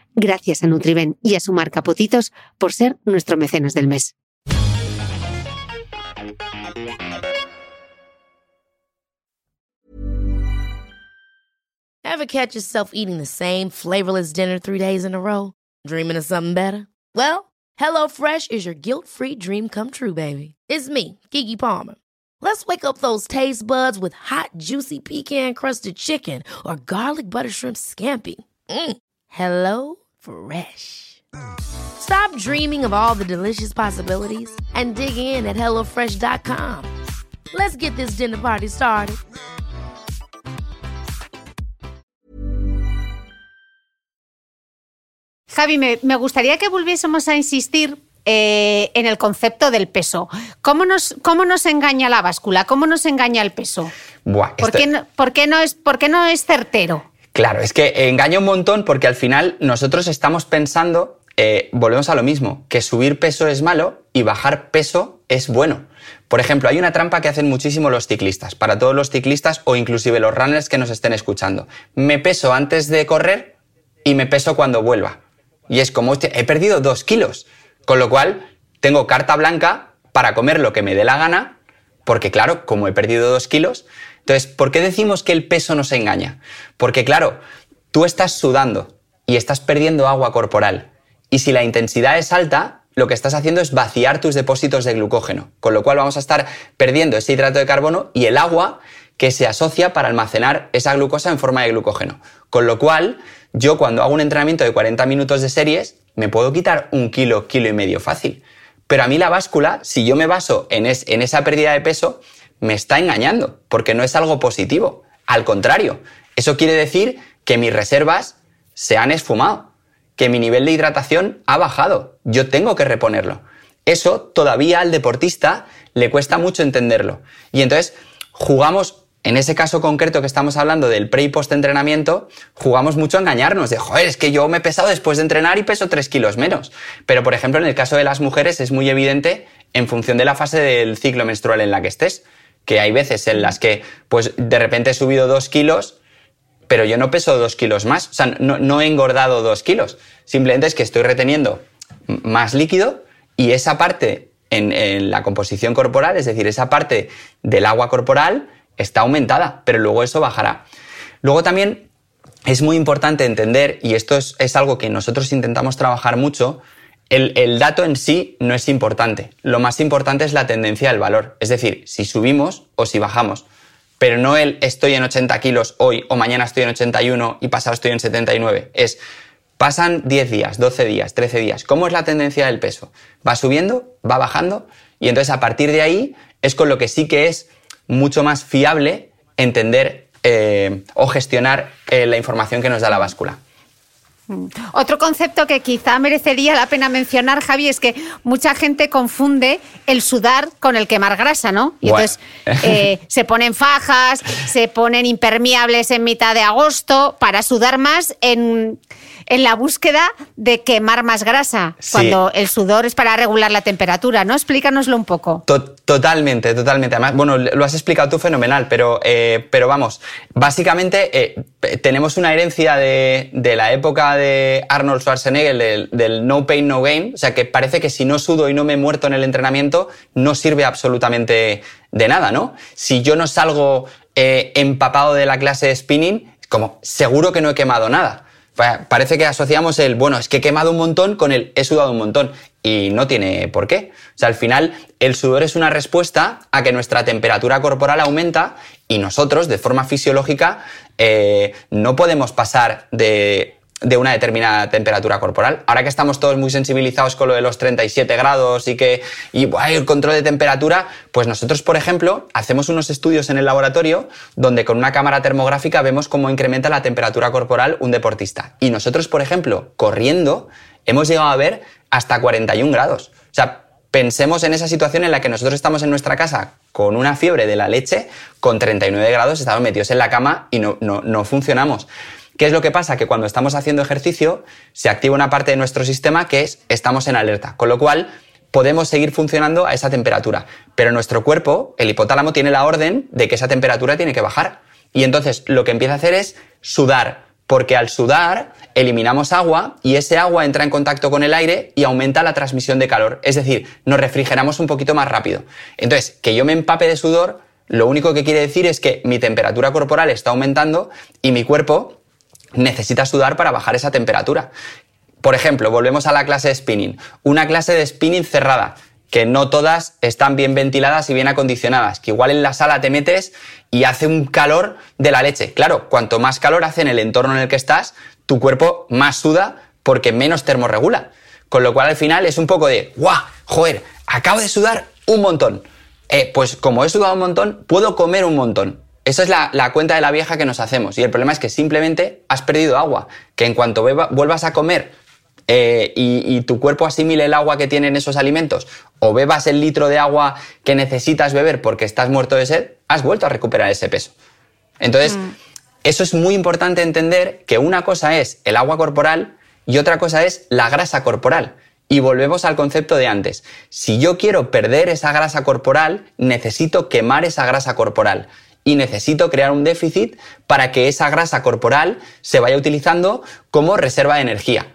Gracias a Nutriben y a su marca Potitos por ser nuestro mecenas del mes. Ever catch yourself eating the same flavorless dinner three days in a row? Dreaming of something better? Well, HelloFresh is your guilt-free dream come true, baby. It's me, Kiki Palmer. Let's wake up those taste buds with hot, juicy pecan-crusted chicken or garlic butter shrimp scampi. Mm. Hello Fresh. Stop dreaming of all the delicious possibilities and dig in at HelloFresh.com. Let's get this dinner party started. Javi, me, gustaría que volviésemos a insistir eh, en el concepto del peso. ¿Cómo nos, ¿Cómo nos engaña la báscula? ¿Cómo nos engaña el peso? Este ¿Por, qué no, es, ¿Por qué no es certero? Claro, es que engaña un montón porque al final nosotros estamos pensando, eh, volvemos a lo mismo, que subir peso es malo y bajar peso es bueno. Por ejemplo, hay una trampa que hacen muchísimo los ciclistas, para todos los ciclistas o inclusive los runners que nos estén escuchando. Me peso antes de correr y me peso cuando vuelva. Y es como, he perdido dos kilos. Con lo cual, tengo carta blanca para comer lo que me dé la gana, porque claro, como he perdido dos kilos. Entonces, ¿por qué decimos que el peso nos engaña? Porque claro, tú estás sudando y estás perdiendo agua corporal. Y si la intensidad es alta, lo que estás haciendo es vaciar tus depósitos de glucógeno. Con lo cual vamos a estar perdiendo ese hidrato de carbono y el agua que se asocia para almacenar esa glucosa en forma de glucógeno. Con lo cual, yo cuando hago un entrenamiento de 40 minutos de series, me puedo quitar un kilo, kilo y medio fácil. Pero a mí la báscula, si yo me baso en, en esa pérdida de peso, me está engañando, porque no es algo positivo. Al contrario, eso quiere decir que mis reservas se han esfumado, que mi nivel de hidratación ha bajado. Yo tengo que reponerlo. Eso todavía al deportista le cuesta mucho entenderlo. Y entonces jugamos, en ese caso concreto que estamos hablando del pre y post entrenamiento, jugamos mucho a engañarnos de, joder, es que yo me he pesado después de entrenar y peso 3 kilos menos. Pero, por ejemplo, en el caso de las mujeres es muy evidente en función de la fase del ciclo menstrual en la que estés. Que hay veces en las que, pues, de repente he subido 2 kilos, pero yo no peso 2 kilos más. O sea, no, no he engordado 2 kilos. Simplemente es que estoy reteniendo más líquido y esa parte en, en la composición corporal, es decir, esa parte del agua corporal está aumentada, pero luego eso bajará. Luego también es muy importante entender, y esto es, es algo que nosotros intentamos trabajar mucho, el, dato en sí no es importante. Lo más importante es la tendencia del valor. Es decir, si subimos o si bajamos. Pero no el estoy en 80 kilos hoy o mañana estoy en 81 y pasado estoy en 79. Es pasan 10 días, 12 días, 13 días. ¿Cómo es la tendencia del peso? ¿Va subiendo? ¿Va bajando? Y entonces a partir de ahí es con lo que sí que es mucho más fiable entender eh, o gestionar eh, la información que nos da la báscula. Otro concepto que quizá merecería la pena mencionar, Javi, es que mucha gente confunde el sudar con el quemar grasa, ¿no? Y entonces eh, se ponen fajas, se ponen impermeables en mitad de agosto para sudar más en, en la búsqueda de quemar más grasa, Sí. cuando el sudor es para regular la temperatura, ¿no? Explícanoslo un poco. To- Totalmente, totalmente. Además, bueno, lo has explicado tú fenomenal, pero, eh, pero vamos, básicamente eh, tenemos una herencia de, de la época de Arnold Schwarzenegger, del, del no pain, no gain, o sea que parece que si no sudo y no me he muerto en el entrenamiento, no sirve absolutamente de nada, ¿no? Si yo no salgo eh, empapado de la clase de spinning, como, seguro que no he quemado nada. Pa- Parece que asociamos el, bueno, es que he quemado un montón con el he sudado un montón. Y no tiene por qué. O sea, al final, el sudor es una respuesta a que nuestra temperatura corporal aumenta y nosotros, de forma fisiológica, eh, no podemos pasar de, de una determinada temperatura corporal. Ahora que estamos todos muy sensibilizados con lo de los 37 grados y que y, buah, el control de temperatura, pues nosotros, por ejemplo, hacemos unos estudios en el laboratorio donde con una cámara termográfica vemos cómo incrementa la temperatura corporal un deportista. Y nosotros, por ejemplo, corriendo, hemos llegado a ver hasta 41 grados. O sea, pensemos en esa situación en la que nosotros estamos en nuestra casa con una fiebre de la leche, con 39 grados, estamos metidos en la cama y no, no, no funcionamos. ¿Qué es lo que pasa? Que cuando estamos haciendo ejercicio se activa una parte de nuestro sistema que es estamos en alerta, con lo cual podemos seguir funcionando a esa temperatura. Pero nuestro cuerpo, el hipotálamo, tiene la orden de que esa temperatura tiene que bajar. Y entonces lo que empieza a hacer es sudar, porque al sudar eliminamos agua y ese agua entra en contacto con el aire y aumenta la transmisión de calor. Es decir, nos refrigeramos un poquito más rápido. Entonces, que yo me empape de sudor, lo único que quiere decir es que mi temperatura corporal está aumentando y mi cuerpo necesita sudar para bajar esa temperatura. Por ejemplo, volvemos a la clase de spinning. Una clase de spinning cerrada, que no todas están bien ventiladas y bien acondicionadas, que igual en la sala te metes y hace un calor de la leche. Claro, cuanto más calor hace en el entorno en el que estás, tu cuerpo más suda porque menos termorregula. Con lo cual al final es un poco de, ¡guau! Joder, acabo de sudar un montón. Eh, pues como he sudado un montón, puedo comer un montón. Esa es la, la cuenta de la vieja que nos hacemos. Y el problema es que simplemente has perdido agua. Que en cuanto beba- vuelvas a comer eh, y, y, tu cuerpo asimile el agua que tienen esos alimentos o bebas el litro de agua que necesitas beber porque estás muerto de sed, has vuelto a recuperar ese peso. Entonces, mm. eso es muy importante entender que una cosa es el agua corporal y otra cosa es la grasa corporal. Y volvemos al concepto de antes. Si yo quiero perder esa grasa corporal, necesito quemar esa grasa corporal y necesito crear un déficit para que esa grasa corporal se vaya utilizando como reserva de energía.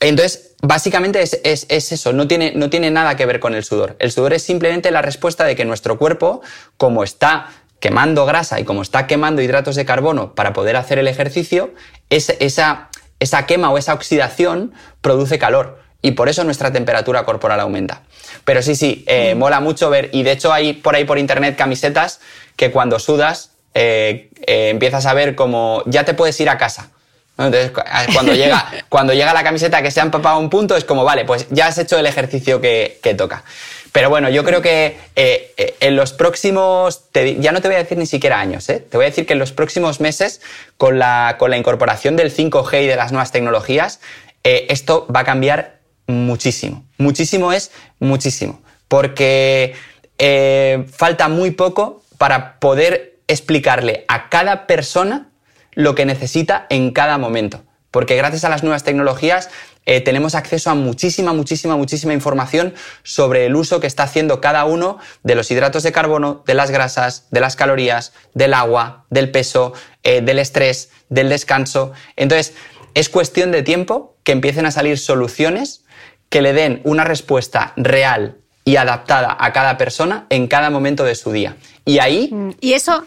Entonces, básicamente es, eso, no tiene, no tiene nada que ver con el sudor. El sudor es simplemente la respuesta de que nuestro cuerpo, como está quemando grasa y como está quemando hidratos de carbono para poder hacer el ejercicio, esa, esa quema o esa oxidación produce calor y por eso nuestra temperatura corporal aumenta. Pero sí, sí, eh, mm. mola mucho ver, y de hecho hay por ahí por internet camisetas que cuando sudas eh, eh, empiezas a ver como ya te puedes ir a casa. Entonces, cuando llega, cuando llega la camiseta que se ha empapado un punto, es como, vale, pues ya has hecho el ejercicio que, toca. Pero bueno, yo creo que en los próximos, ya no te voy a decir ni siquiera años, te voy a decir que en los próximos meses, con la, con la incorporación del 5G y de las nuevas tecnologías, esto va a cambiar muchísimo. Muchísimo es muchísimo. Porque eh, falta muy poco para poder explicarle a cada persona lo que necesita en cada momento. Porque gracias a las nuevas tecnologías eh, tenemos acceso a muchísima, muchísima, muchísima información sobre el uso que está haciendo cada uno de los hidratos de carbono, de las grasas, de las calorías, del agua, del peso, eh, del estrés, del descanso. Entonces, es cuestión de tiempo que empiecen a salir soluciones que le den una respuesta real y adaptada a cada persona en cada momento de su día. Y ahí... Mm, y eso,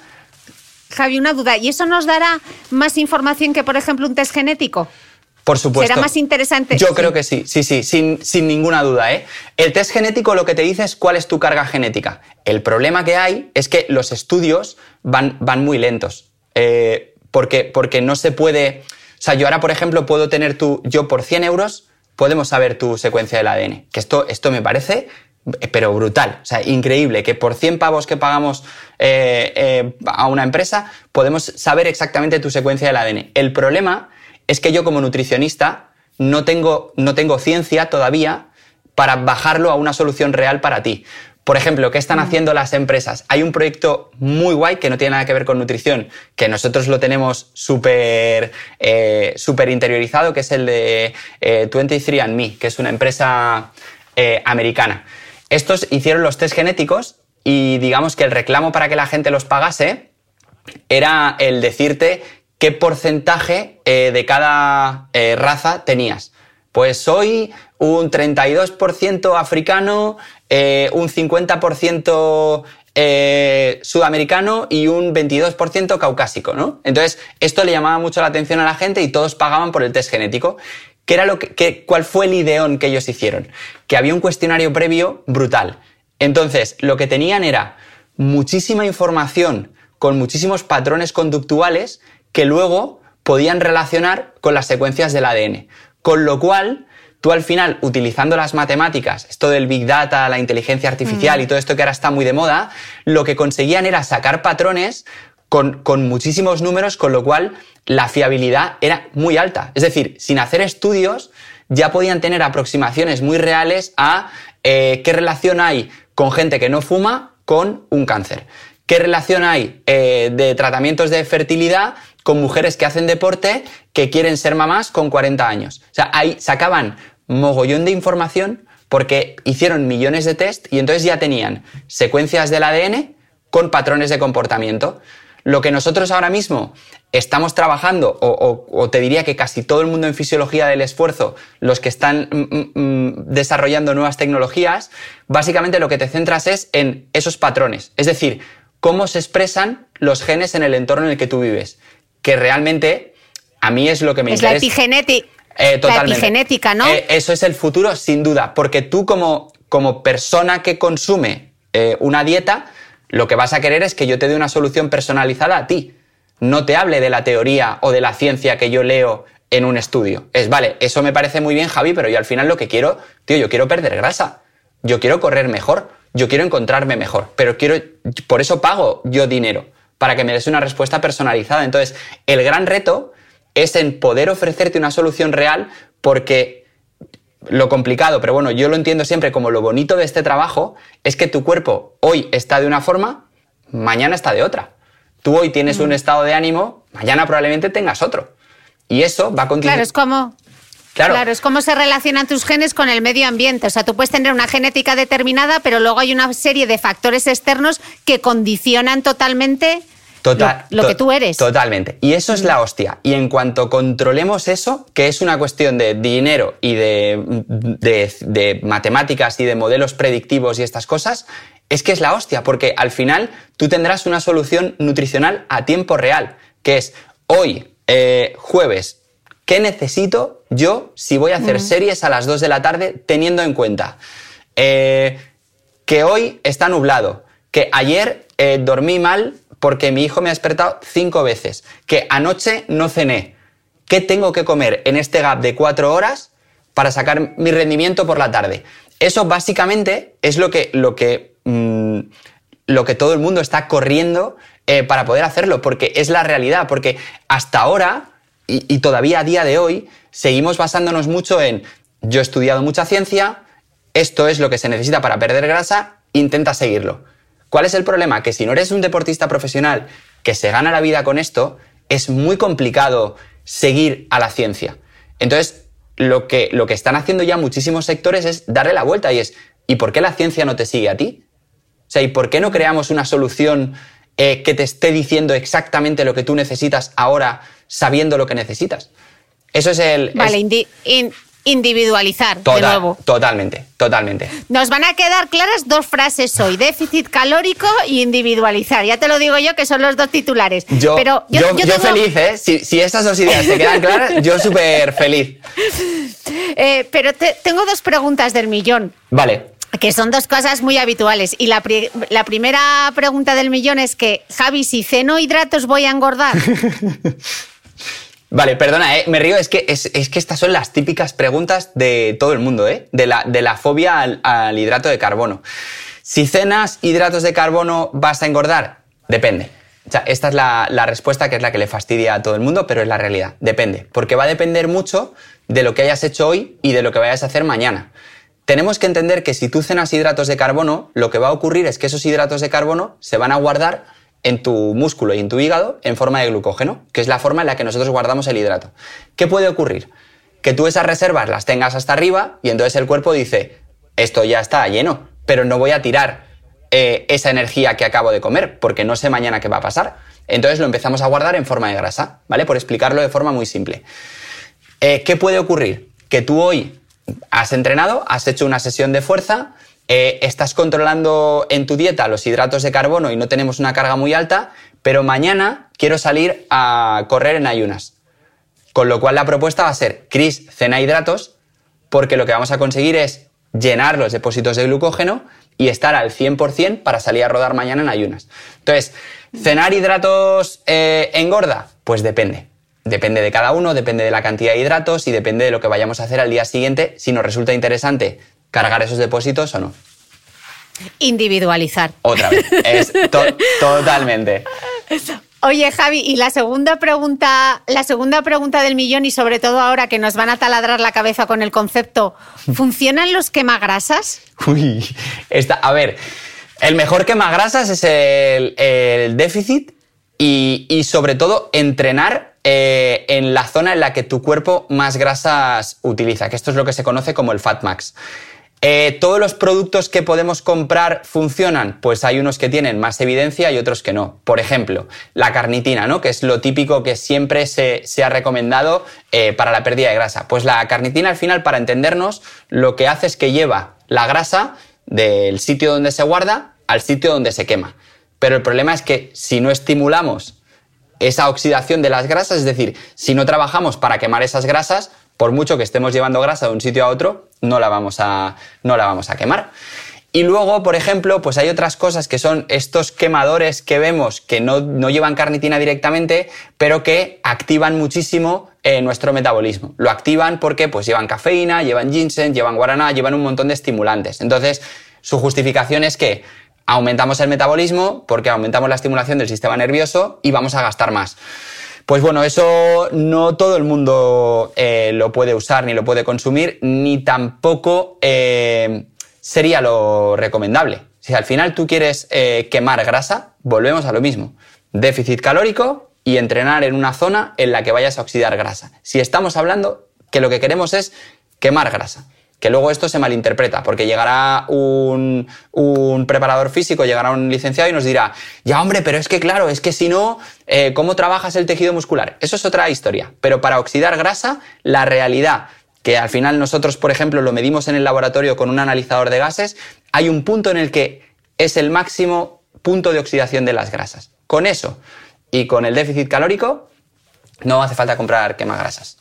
Javi, una duda, ¿y eso nos dará más información que, por ejemplo, un test genético? Por supuesto. ¿Será más interesante? Yo creo que sí, sí, sí, sin, sin, ninguna duda. ¿eh? El test genético lo que te dice es cuál es tu carga genética. El problema que hay es que los estudios van, van muy lentos. Eh, porque, porque no se puede... O sea, yo ahora, por ejemplo, puedo tener tu... Yo por 100 euros podemos saber tu secuencia del ADN. Que esto, esto me parece pero brutal, o sea, increíble, que por 100 pavos que pagamos eh, eh, a una empresa podemos saber exactamente tu secuencia del ADN. El problema es que yo como nutricionista no tengo, no tengo ciencia todavía para bajarlo a una solución real para ti. Por ejemplo, ¿qué están mm. haciendo las empresas? Hay un proyecto muy guay que no tiene nada que ver con nutrición, que nosotros lo tenemos súper eh, interiorizado, que es el de 23andMe, eh, que es una empresa eh, americana. Estos hicieron los test genéticos y digamos que el reclamo para que la gente los pagase era el decirte qué porcentaje de cada raza tenías. Pues soy un 32% africano, eh, un 50% eh, sudamericano y un 22% caucásico, ¿no? Entonces, esto le llamaba mucho la atención a la gente y todos pagaban por el test genético. ¿Qué era lo que, ¿Cuál fue el ideón que ellos hicieron? Que había un cuestionario previo brutal. Entonces, lo que tenían era muchísima información con muchísimos patrones conductuales que luego podían relacionar con las secuencias del ADN. Con lo cual, tú al final, utilizando las matemáticas, esto del Big Data, la inteligencia artificial y todo esto que ahora está muy de moda, lo que conseguían era sacar patrones con, muchísimos números, con lo cual la fiabilidad era muy alta. Es decir, sin hacer estudios, ya podían tener aproximaciones muy reales a eh, qué relación hay con gente que no fuma con un cáncer. ¿Qué relación hay eh, de tratamientos de fertilidad con mujeres que hacen deporte que quieren ser mamás con 40 años? O sea, ahí sacaban mogollón de información porque hicieron millones de test y entonces ya tenían secuencias del ADN con patrones de comportamiento. Lo que nosotros ahora mismo estamos trabajando, o, te diría que casi todo el mundo en fisiología del esfuerzo, los que están mm, mm, mm, desarrollando nuevas tecnologías, básicamente lo que te centras es en esos patrones. Es decir, cómo se expresan los genes en el entorno en el que tú vives. Que realmente a mí es lo que me interesa. Es la epigenética. Eh, la epigenética, ¿no? Eh, eso es el futuro, sin duda, porque tú como, como persona que consume eh, una dieta, lo que vas a querer es que yo te dé una solución personalizada a ti. No te hable de la teoría o de la ciencia que yo leo en un estudio. Es, vale, eso me parece muy bien, Javi, pero yo al final lo que quiero, tío, yo quiero perder grasa. Yo quiero correr mejor. Yo quiero encontrarme mejor. Pero quiero, por eso pago yo dinero, para que me des una respuesta personalizada. Entonces, el gran reto es en poder ofrecerte una solución real porque lo complicado, pero bueno, yo lo entiendo siempre como lo bonito de este trabajo, es que tu cuerpo hoy está de una forma, mañana está de otra. Tú hoy tienes un estado de ánimo, mañana probablemente tengas otro. Y eso va a continuar. Claro, es como Claro. es como se relacionan tus genes con el medio ambiente. O sea, tú puedes tener una genética determinada, pero luego hay una serie de factores externos que condicionan totalmente lo, que tú eres. Totalmente. Y eso es la hostia. Y en cuanto controlemos eso, que es una cuestión de dinero y de, de matemáticas y de modelos predictivos y estas cosas, es que es la hostia, porque al final tú tendrás una solución nutricional a tiempo real, que es hoy, eh, jueves, ¿qué necesito yo si voy a hacer series a las 2 de la tarde teniendo en cuenta eh, que hoy está nublado, que ayer eh, dormí mal porque mi hijo me ha despertado cinco veces, que anoche no cené, ¿qué tengo que comer en este gap de cuatro horas para sacar mi rendimiento por la tarde? Eso básicamente es lo que, lo que, mm, lo que todo el mundo está corriendo eh, para poder hacerlo, porque es la realidad, porque hasta ahora y, todavía a día de hoy seguimos basándonos mucho en yo he estudiado mucha ciencia, esto es lo que se necesita para perder grasa, intenta seguirlo. ¿Cuál es el problema? Que si no eres un deportista profesional que se gana la vida con esto, es muy complicado seguir a la ciencia. Entonces, lo que, lo que están haciendo ya muchísimos sectores es darle la vuelta y es, ¿y por qué la ciencia no te sigue a ti? O sea, ¿y por qué no creamos una solución eh, que te esté diciendo exactamente lo que tú necesitas ahora sabiendo lo que necesitas. Eso es el... Vale, individualizar de nuevo. Totalmente, totalmente. Nos van a quedar claras dos frases hoy, déficit calórico y individualizar. Ya te lo digo yo que son los dos titulares. Yo, Pero yo, feliz, ¿eh? Si, si, estas dos ideas se quedan claras, yo súper feliz. Eh, pero tengo dos preguntas del millón. Vale. Que son dos cosas muy habituales. Y la, la primera pregunta del millón es que, Javi, si ceno hidratos voy a engordar. Vale, perdona, ¿eh? me río, es que, es, que estas son las típicas preguntas de todo el mundo, ¿eh? de, la, de la fobia al, hidrato de carbono. Si cenas hidratos de carbono, ¿vas a engordar? Depende. O sea, esta es la, la, respuesta que es la que le fastidia a todo el mundo, pero es la realidad. Depende. Porque va a depender mucho de lo que hayas hecho hoy y de lo que vayas a hacer mañana. Tenemos que entender que si tú cenas hidratos de carbono, lo que va a ocurrir es que esos hidratos de carbono se van a guardar en tu músculo y en tu hígado en forma de glucógeno, que es la forma en la que nosotros guardamos el hidrato. ¿Qué puede ocurrir? Que tú esas reservas las tengas hasta arriba y entonces el cuerpo dice, esto ya está lleno, pero no voy a tirar eh, esa energía que acabo de comer, porque no sé mañana qué va a pasar. Entonces lo empezamos a guardar en forma de grasa, ¿vale? Por explicarlo de forma muy simple. Eh, ¿Qué puede ocurrir? Que tú hoy has entrenado, has hecho una sesión de fuerza, eh, estás controlando en tu dieta los hidratos de carbono y no tenemos una carga muy alta, pero mañana quiero salir a correr en ayunas. Con lo cual la propuesta va a ser, Cris, cena hidratos, porque lo que vamos a conseguir es llenar los depósitos de glucógeno y estar al 100% para salir a rodar mañana en ayunas. Entonces, ¿cenar hidratos eh, engorda? Pues depende. Depende de cada uno, depende de la cantidad de hidratos y depende de lo que vayamos a hacer al día siguiente. Si nos resulta interesante cargar esos depósitos o no. Individualizar. Otra vez. Es totalmente. Oye, Javi, y la segunda pregunta, la segunda pregunta del millón, y sobre todo ahora que nos van a taladrar la cabeza con el concepto, ¿funcionan los quemagrasas? Uy, esta, a ver, el mejor quemagrasas es el, déficit y, sobre todo entrenar eh, en la zona en la que tu cuerpo más grasas utiliza, que esto es lo que se conoce como el Fat Max. Eh, ¿Todos los productos que podemos comprar funcionan? Pues hay unos que tienen más evidencia y otros que no. Por ejemplo, la carnitina, ¿no? Que es lo típico que siempre se, ha recomendado eh, para la pérdida de grasa. Pues la carnitina al final, para entendernos, lo que hace es que lleva la grasa del sitio donde se guarda al sitio donde se quema. Pero el problema es que si no estimulamos esa oxidación de las grasas, es decir, si no trabajamos para quemar esas grasas, por mucho que estemos llevando grasa de un sitio a otro, no la vamos a, no la vamos a quemar. Y luego, por ejemplo, pues hay otras cosas que son estos quemadores que vemos que no, llevan carnitina directamente, pero que activan muchísimo eh, nuestro metabolismo. Lo activan porque pues llevan cafeína, llevan ginseng, llevan guaraná, llevan un montón de estimulantes. Entonces, su justificación es que aumentamos el metabolismo porque aumentamos la estimulación del sistema nervioso y vamos a gastar más. Pues bueno, eso no todo el mundo eh, lo puede usar ni lo puede consumir, ni tampoco eh, sería lo recomendable. Si al final tú quieres eh, quemar grasa, volvemos a lo mismo. Déficit calórico y entrenar en una zona en la que vayas a oxidar grasa. Si estamos hablando que lo que queremos es quemar grasa que luego esto se malinterpreta, porque llegará un, preparador físico, llegará un licenciado y nos dirá, ya hombre, pero es que claro, es que si no, eh, ¿cómo trabajas el tejido muscular? Eso es otra historia, pero para oxidar grasa, la realidad que al final nosotros, por ejemplo, lo medimos en el laboratorio con un analizador de gases, hay un punto en el que es el máximo punto de oxidación de las grasas. Con eso y con el déficit calórico, no hace falta comprar quemagrasas.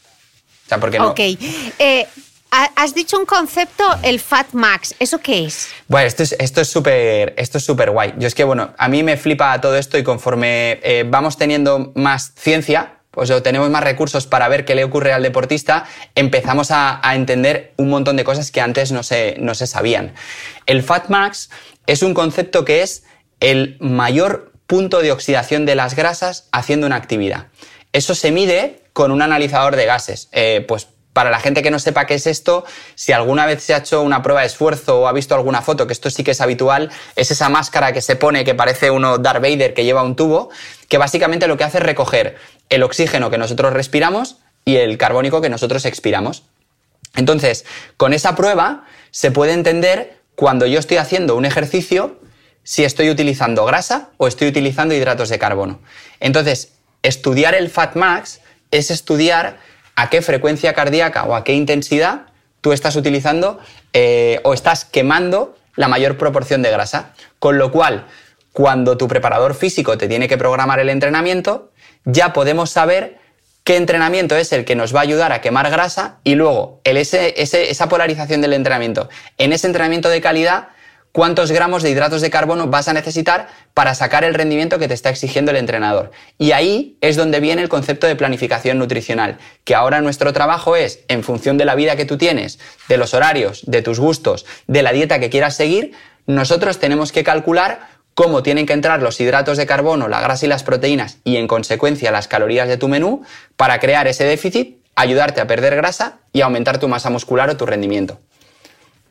O sea, porque no. Ok. Eh, Has dicho un concepto, el Fat Max. ¿Eso qué es? Bueno, esto es súper es guay. Yo es que bueno, a mí me flipa todo esto y conforme eh, vamos teniendo más ciencia, pues tenemos más recursos para ver qué le ocurre al deportista, empezamos a, entender un montón de cosas que antes no se, no se sabían. El Fat Max es un concepto que es el mayor punto de oxidación de las grasas haciendo una actividad. Eso se mide con un analizador de gases. Eh, pues para la gente que no sepa qué es esto, si alguna vez se ha hecho una prueba de esfuerzo o ha visto alguna foto, que esto sí que es habitual, es esa máscara que se pone que parece uno Darth Vader que lleva un tubo, que básicamente lo que hace es recoger el oxígeno que nosotros respiramos y el carbónico que nosotros expiramos. Entonces, con esa prueba se puede entender cuando yo estoy haciendo un ejercicio si estoy utilizando grasa o estoy utilizando hidratos de carbono. Entonces, estudiar el Fat Max es estudiar a qué frecuencia cardíaca o a qué intensidad tú estás utilizando eh, o estás quemando la mayor proporción de grasa. Con lo cual, cuando tu preparador físico te tiene que programar el entrenamiento, ya podemos saber qué entrenamiento es el que nos va a ayudar a quemar grasa y luego esa polarización del entrenamiento. En ese entrenamiento de calidad cuántos gramos de hidratos de carbono vas a necesitar para sacar el rendimiento que te está exigiendo el entrenador. Y ahí es donde viene el concepto de planificación nutricional, que ahora nuestro trabajo es, en función de la vida que tú tienes, de los horarios, de tus gustos, de la dieta que quieras seguir, nosotros tenemos que calcular cómo tienen que entrar los hidratos de carbono, la grasa y las proteínas y en consecuencia las calorías de tu menú para crear ese déficit, ayudarte a perder grasa y aumentar tu masa muscular o tu rendimiento.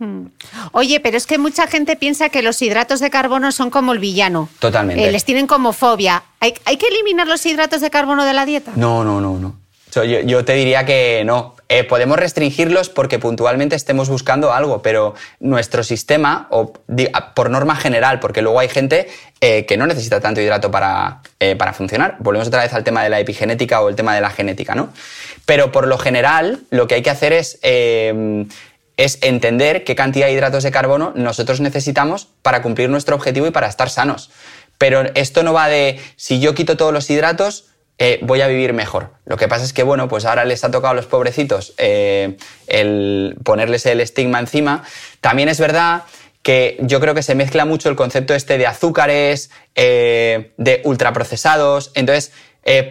Hmm. Oye, pero es que mucha gente piensa que los hidratos de carbono son como el villano. Totalmente. Eh, les tienen como fobia. ¿Hay, que eliminar los hidratos de carbono de la dieta? No, no, no, no. Yo, te diría que no. Eh, podemos restringirlos porque puntualmente estemos buscando algo, pero nuestro sistema, o por norma general, porque luego hay gente eh, que no necesita tanto hidrato para, para funcionar. Volvemos otra vez al tema de la epigenética o el tema de la genética, ¿no? Pero por lo general, lo que hay que hacer es es entender qué cantidad de hidratos de carbono nosotros necesitamos para cumplir nuestro objetivo y para estar sanos. Pero esto no va de si yo quito todos los hidratos, eh, voy a vivir mejor. Lo que pasa es que, bueno, pues ahora les ha tocado a los pobrecitos eh, el ponerles el estigma encima. También es verdad que yo creo que se mezcla mucho el concepto este de azúcares, eh, de ultraprocesados. Entonces,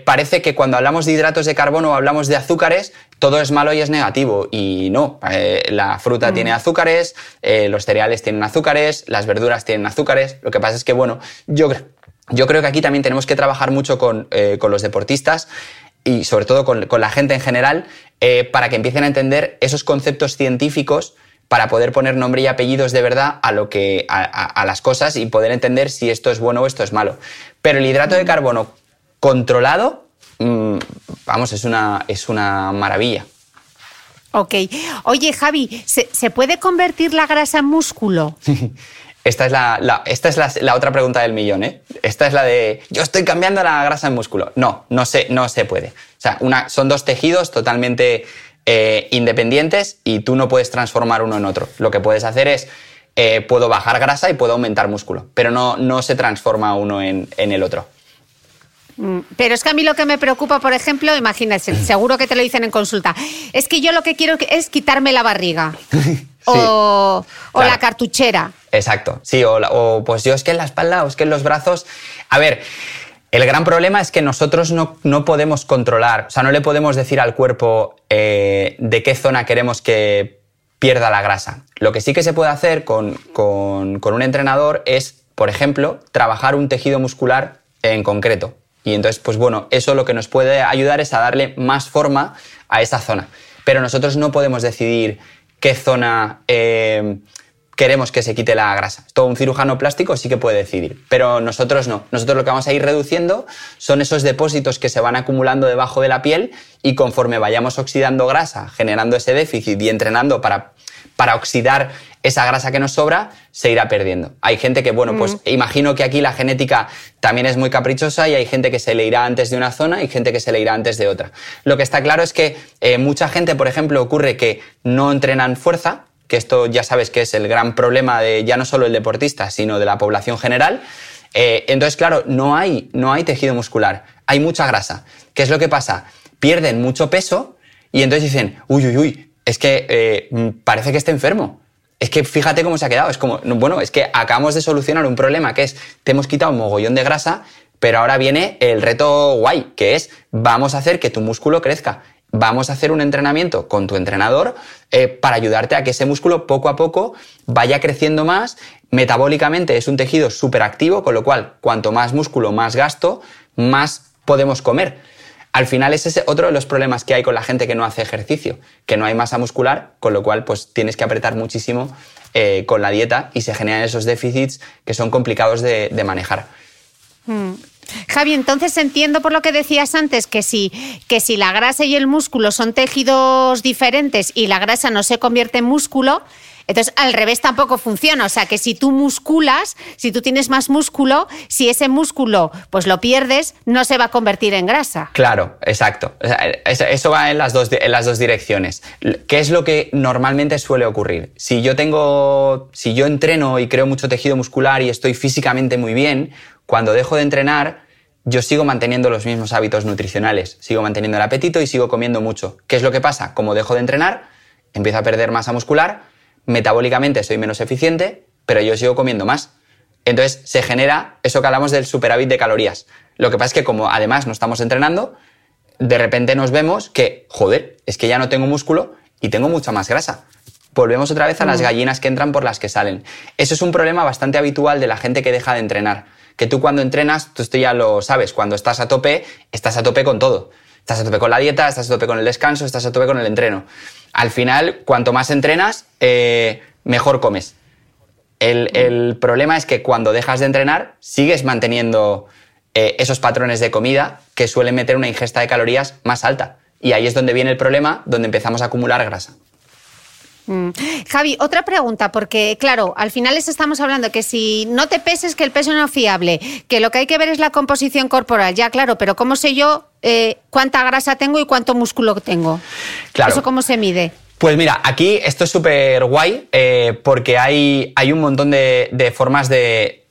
parece que cuando hablamos de hidratos de carbono o hablamos de azúcares, todo es malo y es negativo. Y no, eh, la fruta mm. tiene azúcares, eh, los cereales tienen azúcares, las verduras tienen azúcares. Lo que pasa es que, bueno, yo, yo creo que aquí también tenemos que trabajar mucho con, eh, los deportistas y sobre todo con, la gente en general para que empiecen a entender esos conceptos científicos para poder poner nombre y apellidos de verdad a, lo que, a las cosas y poder entender si esto es bueno o esto es malo. Pero el hidrato de carbono controlado Mm, vamos, es una, es una maravilla. Ok. Oye, Javi, ¿se, puede convertir la grasa en músculo? Esta es, la, esta es la, otra pregunta del millón, ¿eh? Esta es la de, yo estoy cambiando la grasa en músculo. No, no se, no se puede. O sea, una, son dos tejidos totalmente eh, independientes y tú no puedes transformar uno en otro. Lo que puedes hacer es, eh, puedo bajar grasa y puedo aumentar músculo, pero no, no se transforma uno en el otro. Mm, pero es que a mí lo que me preocupa, por ejemplo, imagínate, seguro que te lo dicen en consulta, es que yo lo que quiero es quitarme la barriga. o, la cartuchera. Exacto, sí, o, pues yo es que en la espalda o es que en los brazos. A ver, el gran problema es que nosotros no, podemos controlar, o sea, no le podemos decir al cuerpo eh, de qué zona queremos que pierda la grasa. Lo que sí que se puede hacer con, con un entrenador es, por ejemplo, trabajar un tejido muscular en concreto Y entonces, pues bueno, eso lo que nos puede ayudar es a darle más forma a esa zona. Pero nosotros no podemos decidir qué zona eh, queremos que se quite la grasa. Todo un cirujano plástico sí que puede decidir, pero nosotros no. Nosotros lo que vamos a ir reduciendo son esos depósitos que se van acumulando debajo de la piel y conforme vayamos oxidando grasa, generando ese déficit y entrenando para, para oxidar esa grasa que nos sobra, se irá perdiendo. Hay gente que, bueno, pues imagino que aquí la genética también es muy caprichosa y hay gente que se le irá antes de una zona y gente que se le irá antes de otra. Lo que está claro es que eh, mucha gente, por ejemplo, ocurre que no entrenan fuerza, que esto ya sabes que es el gran problema de ya no solo el deportista, sino de la población general. Eh, entonces, claro, no hay, no hay tejido muscular, hay mucha grasa. ¿Qué es lo que pasa? Pierden mucho peso y entonces dicen, uy, uy, uy, es que eh, parece que está enfermo. Es que fíjate cómo se ha quedado. Es como, bueno, es que acabamos de solucionar un problema que es, te hemos quitado un mogollón de grasa, pero ahora viene el reto guay, que es, vamos a hacer que tu músculo crezca vamos a hacer un entrenamiento con tu entrenador eh, para ayudarte a que ese músculo poco a poco vaya creciendo más. Metabólicamente es un tejido súper activo, con lo cual cuanto más músculo, más gasto, más podemos comer. Al final ese es otro de los problemas que hay con la gente que no hace ejercicio, que no hay masa muscular, con lo cual pues tienes que apretar muchísimo eh, con la dieta y se generan esos déficits que son complicados de, manejar. Hmm. Javi, entonces entiendo por lo que decías antes que si, que si la grasa y el músculo son tejidos diferentes y la grasa no se convierte en músculo, entonces, al revés tampoco funciona. O sea, que si tú musculas, si tú tienes más músculo, si ese músculo pues lo pierdes, no se va a convertir en grasa. Claro, exacto. Eso va en las dos, en las dos direcciones. ¿Qué es lo que normalmente suele ocurrir? Si yo tengo, si yo entreno y creo mucho tejido muscular y estoy físicamente muy bien, cuando dejo de entrenar, yo sigo manteniendo los mismos hábitos nutricionales, sigo manteniendo el apetito y sigo comiendo mucho. ¿Qué es lo que pasa? Como dejo de entrenar, empiezo a perder masa muscular, metabólicamente soy menos eficiente, pero yo sigo comiendo más. Entonces se genera eso que hablamos del superávit de calorías. Lo que pasa es que como además no estamos entrenando, de repente nos vemos que, joder, es que ya no tengo músculo y tengo mucha más grasa. Volvemos otra vez a las gallinas que entran por las que salen. Eso es un problema bastante habitual de la gente que deja de entrenar que tú cuando entrenas, tú esto ya lo sabes, cuando estás a tope, estás a tope con todo. Estás a tope con la dieta, estás a tope con el descanso, estás a tope con el entreno. Al final, cuanto más entrenas, eh, mejor comes. El, problema es que cuando dejas de entrenar, sigues manteniendo eh, esos patrones de comida que suelen meter una ingesta de calorías más alta. Y ahí es donde viene el problema, donde empezamos a acumular grasa. Mm. Javi, otra pregunta, porque claro, al final les estamos hablando que si no te peses, que el peso no es fiable, que lo que hay que ver es la composición corporal, ya claro, pero ¿cómo sé yo eh, cuánta grasa tengo y cuánto músculo tengo? Claro. ¿Eso cómo se mide? Pues mira, aquí esto es súper guay eh, porque hay, hay, un montón de, formas de,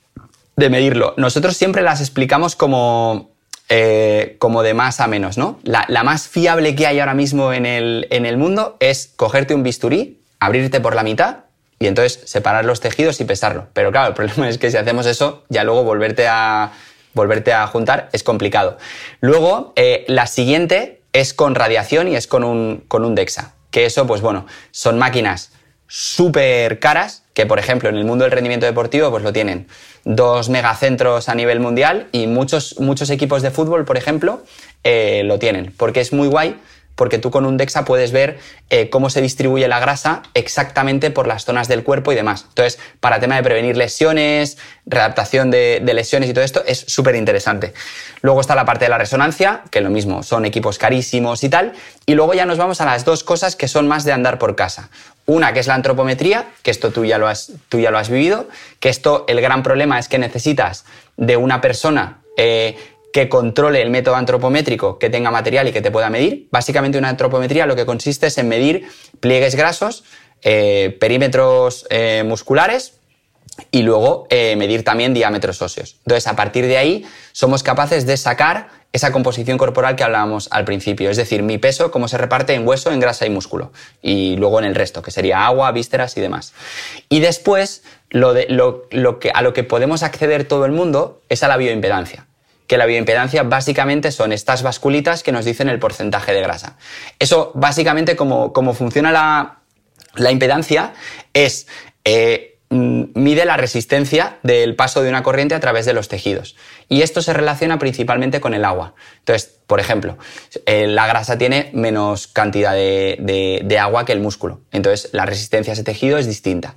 medirlo. Nosotros siempre las explicamos como, eh, como de más a menos, ¿no? La, más fiable que hay ahora mismo en el, en el mundo es cogerte un bisturí, abrirte por la mitad y entonces separar los tejidos y pesarlo. Pero claro, el problema es que si hacemos eso, ya luego volverte a, volverte a juntar es complicado. Luego, eh, la siguiente es con radiación y es con un, con un DEXA. Que eso, pues bueno, son máquinas súper caras, que por ejemplo en el mundo del rendimiento deportivo pues lo tienen dos megacentros a nivel mundial y muchos, muchos equipos de fútbol, por ejemplo, eh, lo tienen, porque es muy guay porque tú con un DEXA puedes ver eh, cómo se distribuye la grasa exactamente por las zonas del cuerpo y demás. Entonces, para tema de prevenir lesiones, readaptación de, lesiones y todo esto, es súper interesante. Luego está la parte de la resonancia, que lo mismo, son equipos carísimos y tal. Y luego ya nos vamos a las dos cosas que son más de andar por casa. Una que es la antropometría, que esto tú ya lo has, tú ya lo has vivido, que esto el gran problema es que necesitas de una persona eh, que controle el método antropométrico, que tenga material y que te pueda medir. Básicamente una antropometría lo que consiste es en medir pliegues grasos, eh, perímetros eh, musculares y luego eh, medir también diámetros óseos. Entonces, a partir de ahí, somos capaces de sacar esa composición corporal que hablábamos al principio, es decir, mi peso, cómo se reparte en hueso, en grasa y músculo, y luego en el resto, que sería agua, vísceras y demás. Y después, a lo que podemos acceder todo el mundo es a la bioimpedancia que la bioimpedancia básicamente son estas basculitas que nos dicen el porcentaje de grasa. Eso básicamente como, funciona la, impedancia es... Eh, mm, mide la resistencia del paso de una corriente a través de los tejidos. Y esto se relaciona principalmente con el agua. Entonces, por ejemplo, eh, la grasa tiene menos cantidad de, agua que el músculo. Entonces, la resistencia a ese tejido es distinta.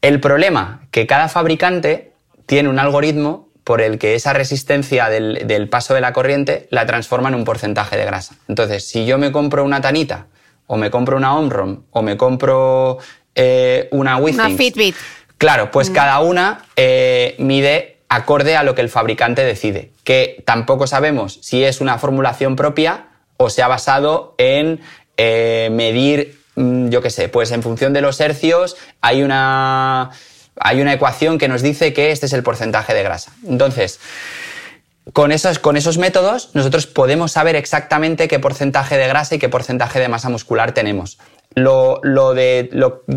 El problema, que cada fabricante tiene un algoritmo por el que esa resistencia del, del, paso de la corriente la transforma en un porcentaje de grasa. Entonces, si yo me compro una tanita, o me compro una Omron, o me compro eh, una Withings. Una Fitbit. Claro, pues mm. cada una eh, mide acorde a lo que el fabricante decide, que tampoco sabemos si es una formulación propia o se ha basado en eh, medir, mm, yo qué sé, pues en función de los hercios hay una, hay una ecuación que nos dice que este es el porcentaje de grasa. Entonces, con esos, con esos métodos nosotros podemos saber exactamente qué porcentaje de grasa y qué porcentaje de masa muscular tenemos. Lo, de,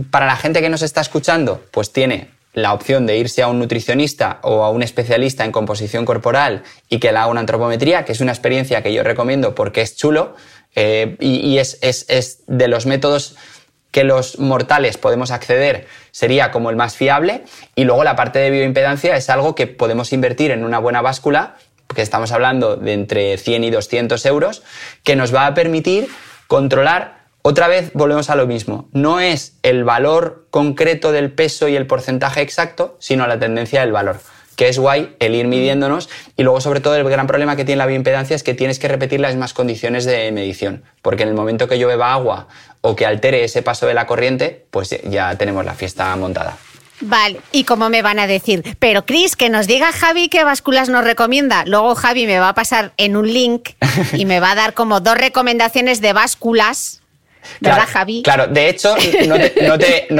para la gente que nos está escuchando, pues tiene la opción de irse a un nutricionista o a un especialista en composición corporal y que le haga una antropometría, que es una experiencia que yo recomiendo porque es chulo eh, y, es, de los métodos que los mortales podemos acceder, sería como el más fiable. Y luego la parte de bioimpedancia es algo que podemos invertir en una buena báscula, que estamos hablando de entre 100 y 200 euros, que nos va a permitir controlar otra vez volvemos a lo mismo. No es el valor concreto del peso y el porcentaje exacto, sino la tendencia del valor. Que es guay el ir midiéndonos. Y luego, sobre todo, el gran problema que tiene la bioimpedancia es que tienes que repetir las mismas condiciones de medición. Porque en el momento que yo beba agua o que altere ese paso de la corriente, pues ya tenemos la fiesta montada. Vale, ¿y cómo me van a decir? Pero Cris, que nos diga Javi qué básculas nos recomienda. Luego Javi me va a pasar en un link y me va a dar como dos recomendaciones de básculas ¿Verdad, claro, Javi? Claro, de hecho, no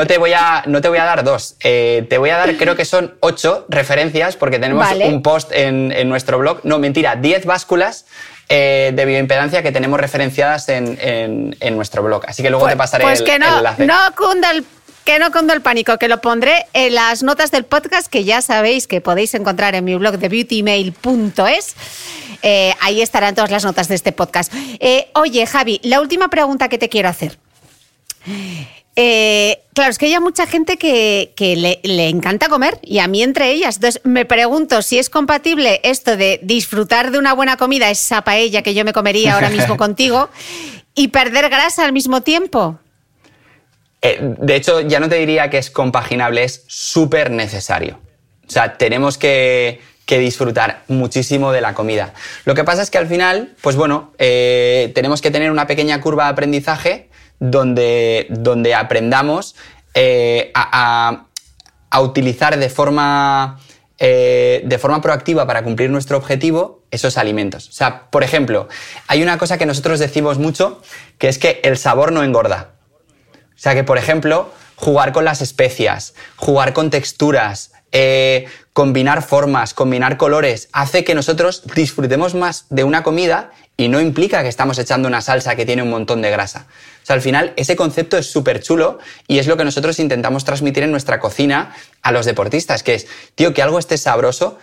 te, voy, a, no te voy a dar dos. Eh, te voy a dar, creo que son ocho referencias, porque tenemos un post en, nuestro blog. No, mentira, diez básculas eh, de bioimpedancia que tenemos referenciadas en, nuestro blog. Así que luego pues, te pasaré pues el, que no, enlace. No cunda el que no cunda el pánico, que lo pondré en las notas del podcast que ya sabéis que podéis encontrar en mi blog de beautymail.es. Eh, ahí estarán todas las notas de este podcast. Eh, oye, Javi, la última pregunta que te quiero hacer. Eh, claro, es que hay mucha gente que, le, encanta comer y a mí entre ellas. Entonces me pregunto si es compatible esto de disfrutar de una buena comida, esa paella que yo me comería ahora mismo contigo, y perder grasa al mismo tiempo. de hecho, ya no te diría que es compaginable, es súper necesario. O sea, tenemos que, que disfrutar muchísimo de la comida. Lo que pasa es que al final, pues bueno, eh, tenemos que tener una pequeña curva de aprendizaje donde, donde aprendamos eh, a, utilizar de forma, eh, de forma proactiva para cumplir nuestro objetivo esos alimentos. O sea, por ejemplo, hay una cosa que nosotros decimos mucho, que es que el sabor no engorda. O sea, que por ejemplo, jugar con las especias, jugar con texturas, combinar formas, combinar colores, hace que nosotros disfrutemos más de una comida y no implica que estamos echando una salsa que tiene un montón de grasa. O sea, al final ese concepto es súper chulo y es lo que nosotros intentamos transmitir en nuestra cocina a los deportistas, que es, tío, que algo esté sabroso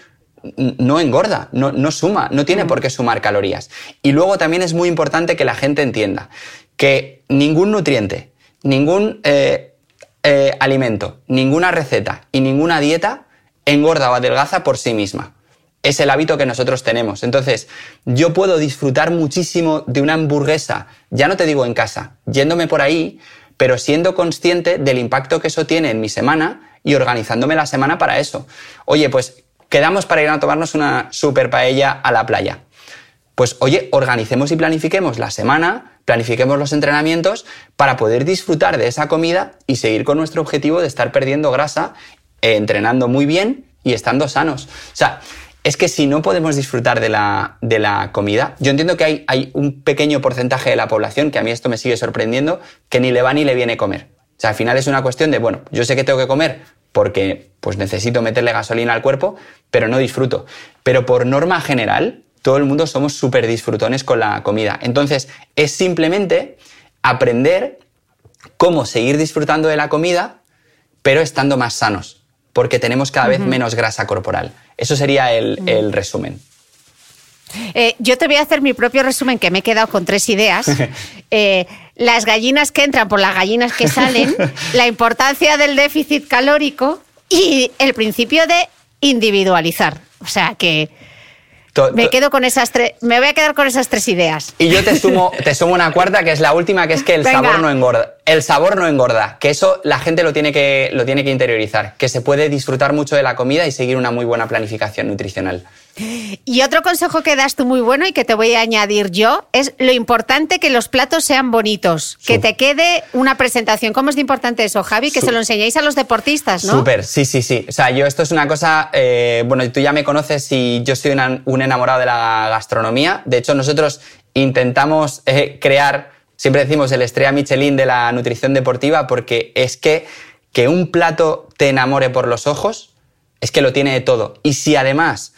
no engorda, no, suma, no tiene por qué sumar calorías. Y luego también es muy importante que la gente entienda que ningún nutriente, ningún eh, eh, alimento, ninguna receta y ninguna dieta engorda o adelgaza por sí misma. Es el hábito que nosotros tenemos. Entonces, yo puedo disfrutar muchísimo de una hamburguesa, ya no te digo en casa, yéndome por ahí, pero siendo consciente del impacto que eso tiene en mi semana y organizándome la semana para eso. Oye, pues quedamos para ir a tomarnos una super paella a la playa. Pues oye, organicemos y planifiquemos la semana, planifiquemos los entrenamientos para poder disfrutar de esa comida y seguir con nuestro objetivo de estar perdiendo grasa, eh, entrenando muy bien y estando sanos. O sea, es que si no podemos disfrutar de la, de la comida, yo entiendo que hay, hay, un pequeño porcentaje de la población, que a mí esto me sigue sorprendiendo, que ni le va ni le viene comer. O sea, al final es una cuestión de, bueno, yo sé que tengo que comer porque pues necesito meterle gasolina al cuerpo, pero no disfruto. Pero por norma general, todo el mundo somos súper disfrutones con la comida. Entonces, es simplemente aprender cómo seguir disfrutando de la comida, pero estando más sanos, porque tenemos cada vez menos grasa corporal. Eso sería el, el resumen. Eh, yo te voy a hacer mi propio resumen, que me he quedado con tres ideas. eh, las gallinas que entran por las gallinas que salen, la importancia del déficit calórico y el principio de individualizar. O sea que To- me quedo con esas tres, me voy a quedar con esas tres ideas. Y yo te sumo, te sumo una cuarta, que es la última, que es que el Venga. sabor no engorda. El sabor no engorda, que eso la gente lo tiene que, lo tiene que interiorizar, que se puede disfrutar mucho de la comida y seguir una muy buena planificación nutricional. Y otro consejo que das tú muy bueno y que te voy a añadir yo es lo importante que los platos sean bonitos, que te quede una presentación. ¿Cómo es de importante eso, Javi? Que se lo enseñáis a los deportistas, ¿no? Súper, sí, sí, sí. O sea, yo esto es una cosa, eh, bueno, tú ya me conoces y yo soy una- un enamorado de la gastronomía. De hecho, nosotros intentamos eh, crear, siempre decimos, el estrella Michelin de la nutrición deportiva porque es que que un plato te enamore por los ojos es que lo tiene de todo. Y si además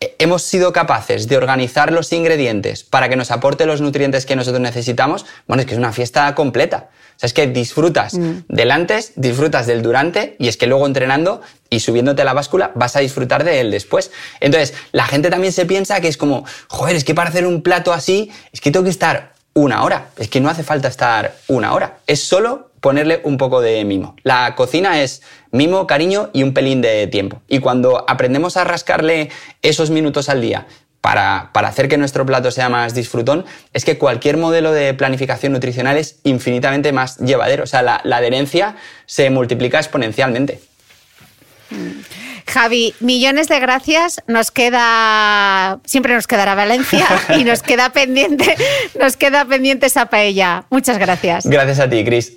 hemos sido capaces de organizar los ingredientes para que nos aporte los nutrientes que nosotros necesitamos, bueno, es que es una fiesta completa. O sea, es que disfrutas del antes, disfrutas del durante y es que luego entrenando y subiéndote a la báscula vas a disfrutar del después. Entonces, la gente también se piensa que es como, joder, es que para hacer un plato así, es que tengo que estar una hora. Es que no hace falta estar una hora. Es solo ponerle un poco de mimo. La cocina es mimo, cariño y un pelín de tiempo. Y cuando aprendemos a rascarle esos minutos al día para, para hacer que nuestro plato sea más disfrutón, es que cualquier modelo de planificación nutricional es infinitamente más llevadero. O sea, la, la adherencia se multiplica exponencialmente. Javi, millones de gracias. Nos queda, siempre nos quedará Valencia y nos queda pendiente, nos queda pendiente esa paella. Muchas gracias. Gracias a ti, Chris.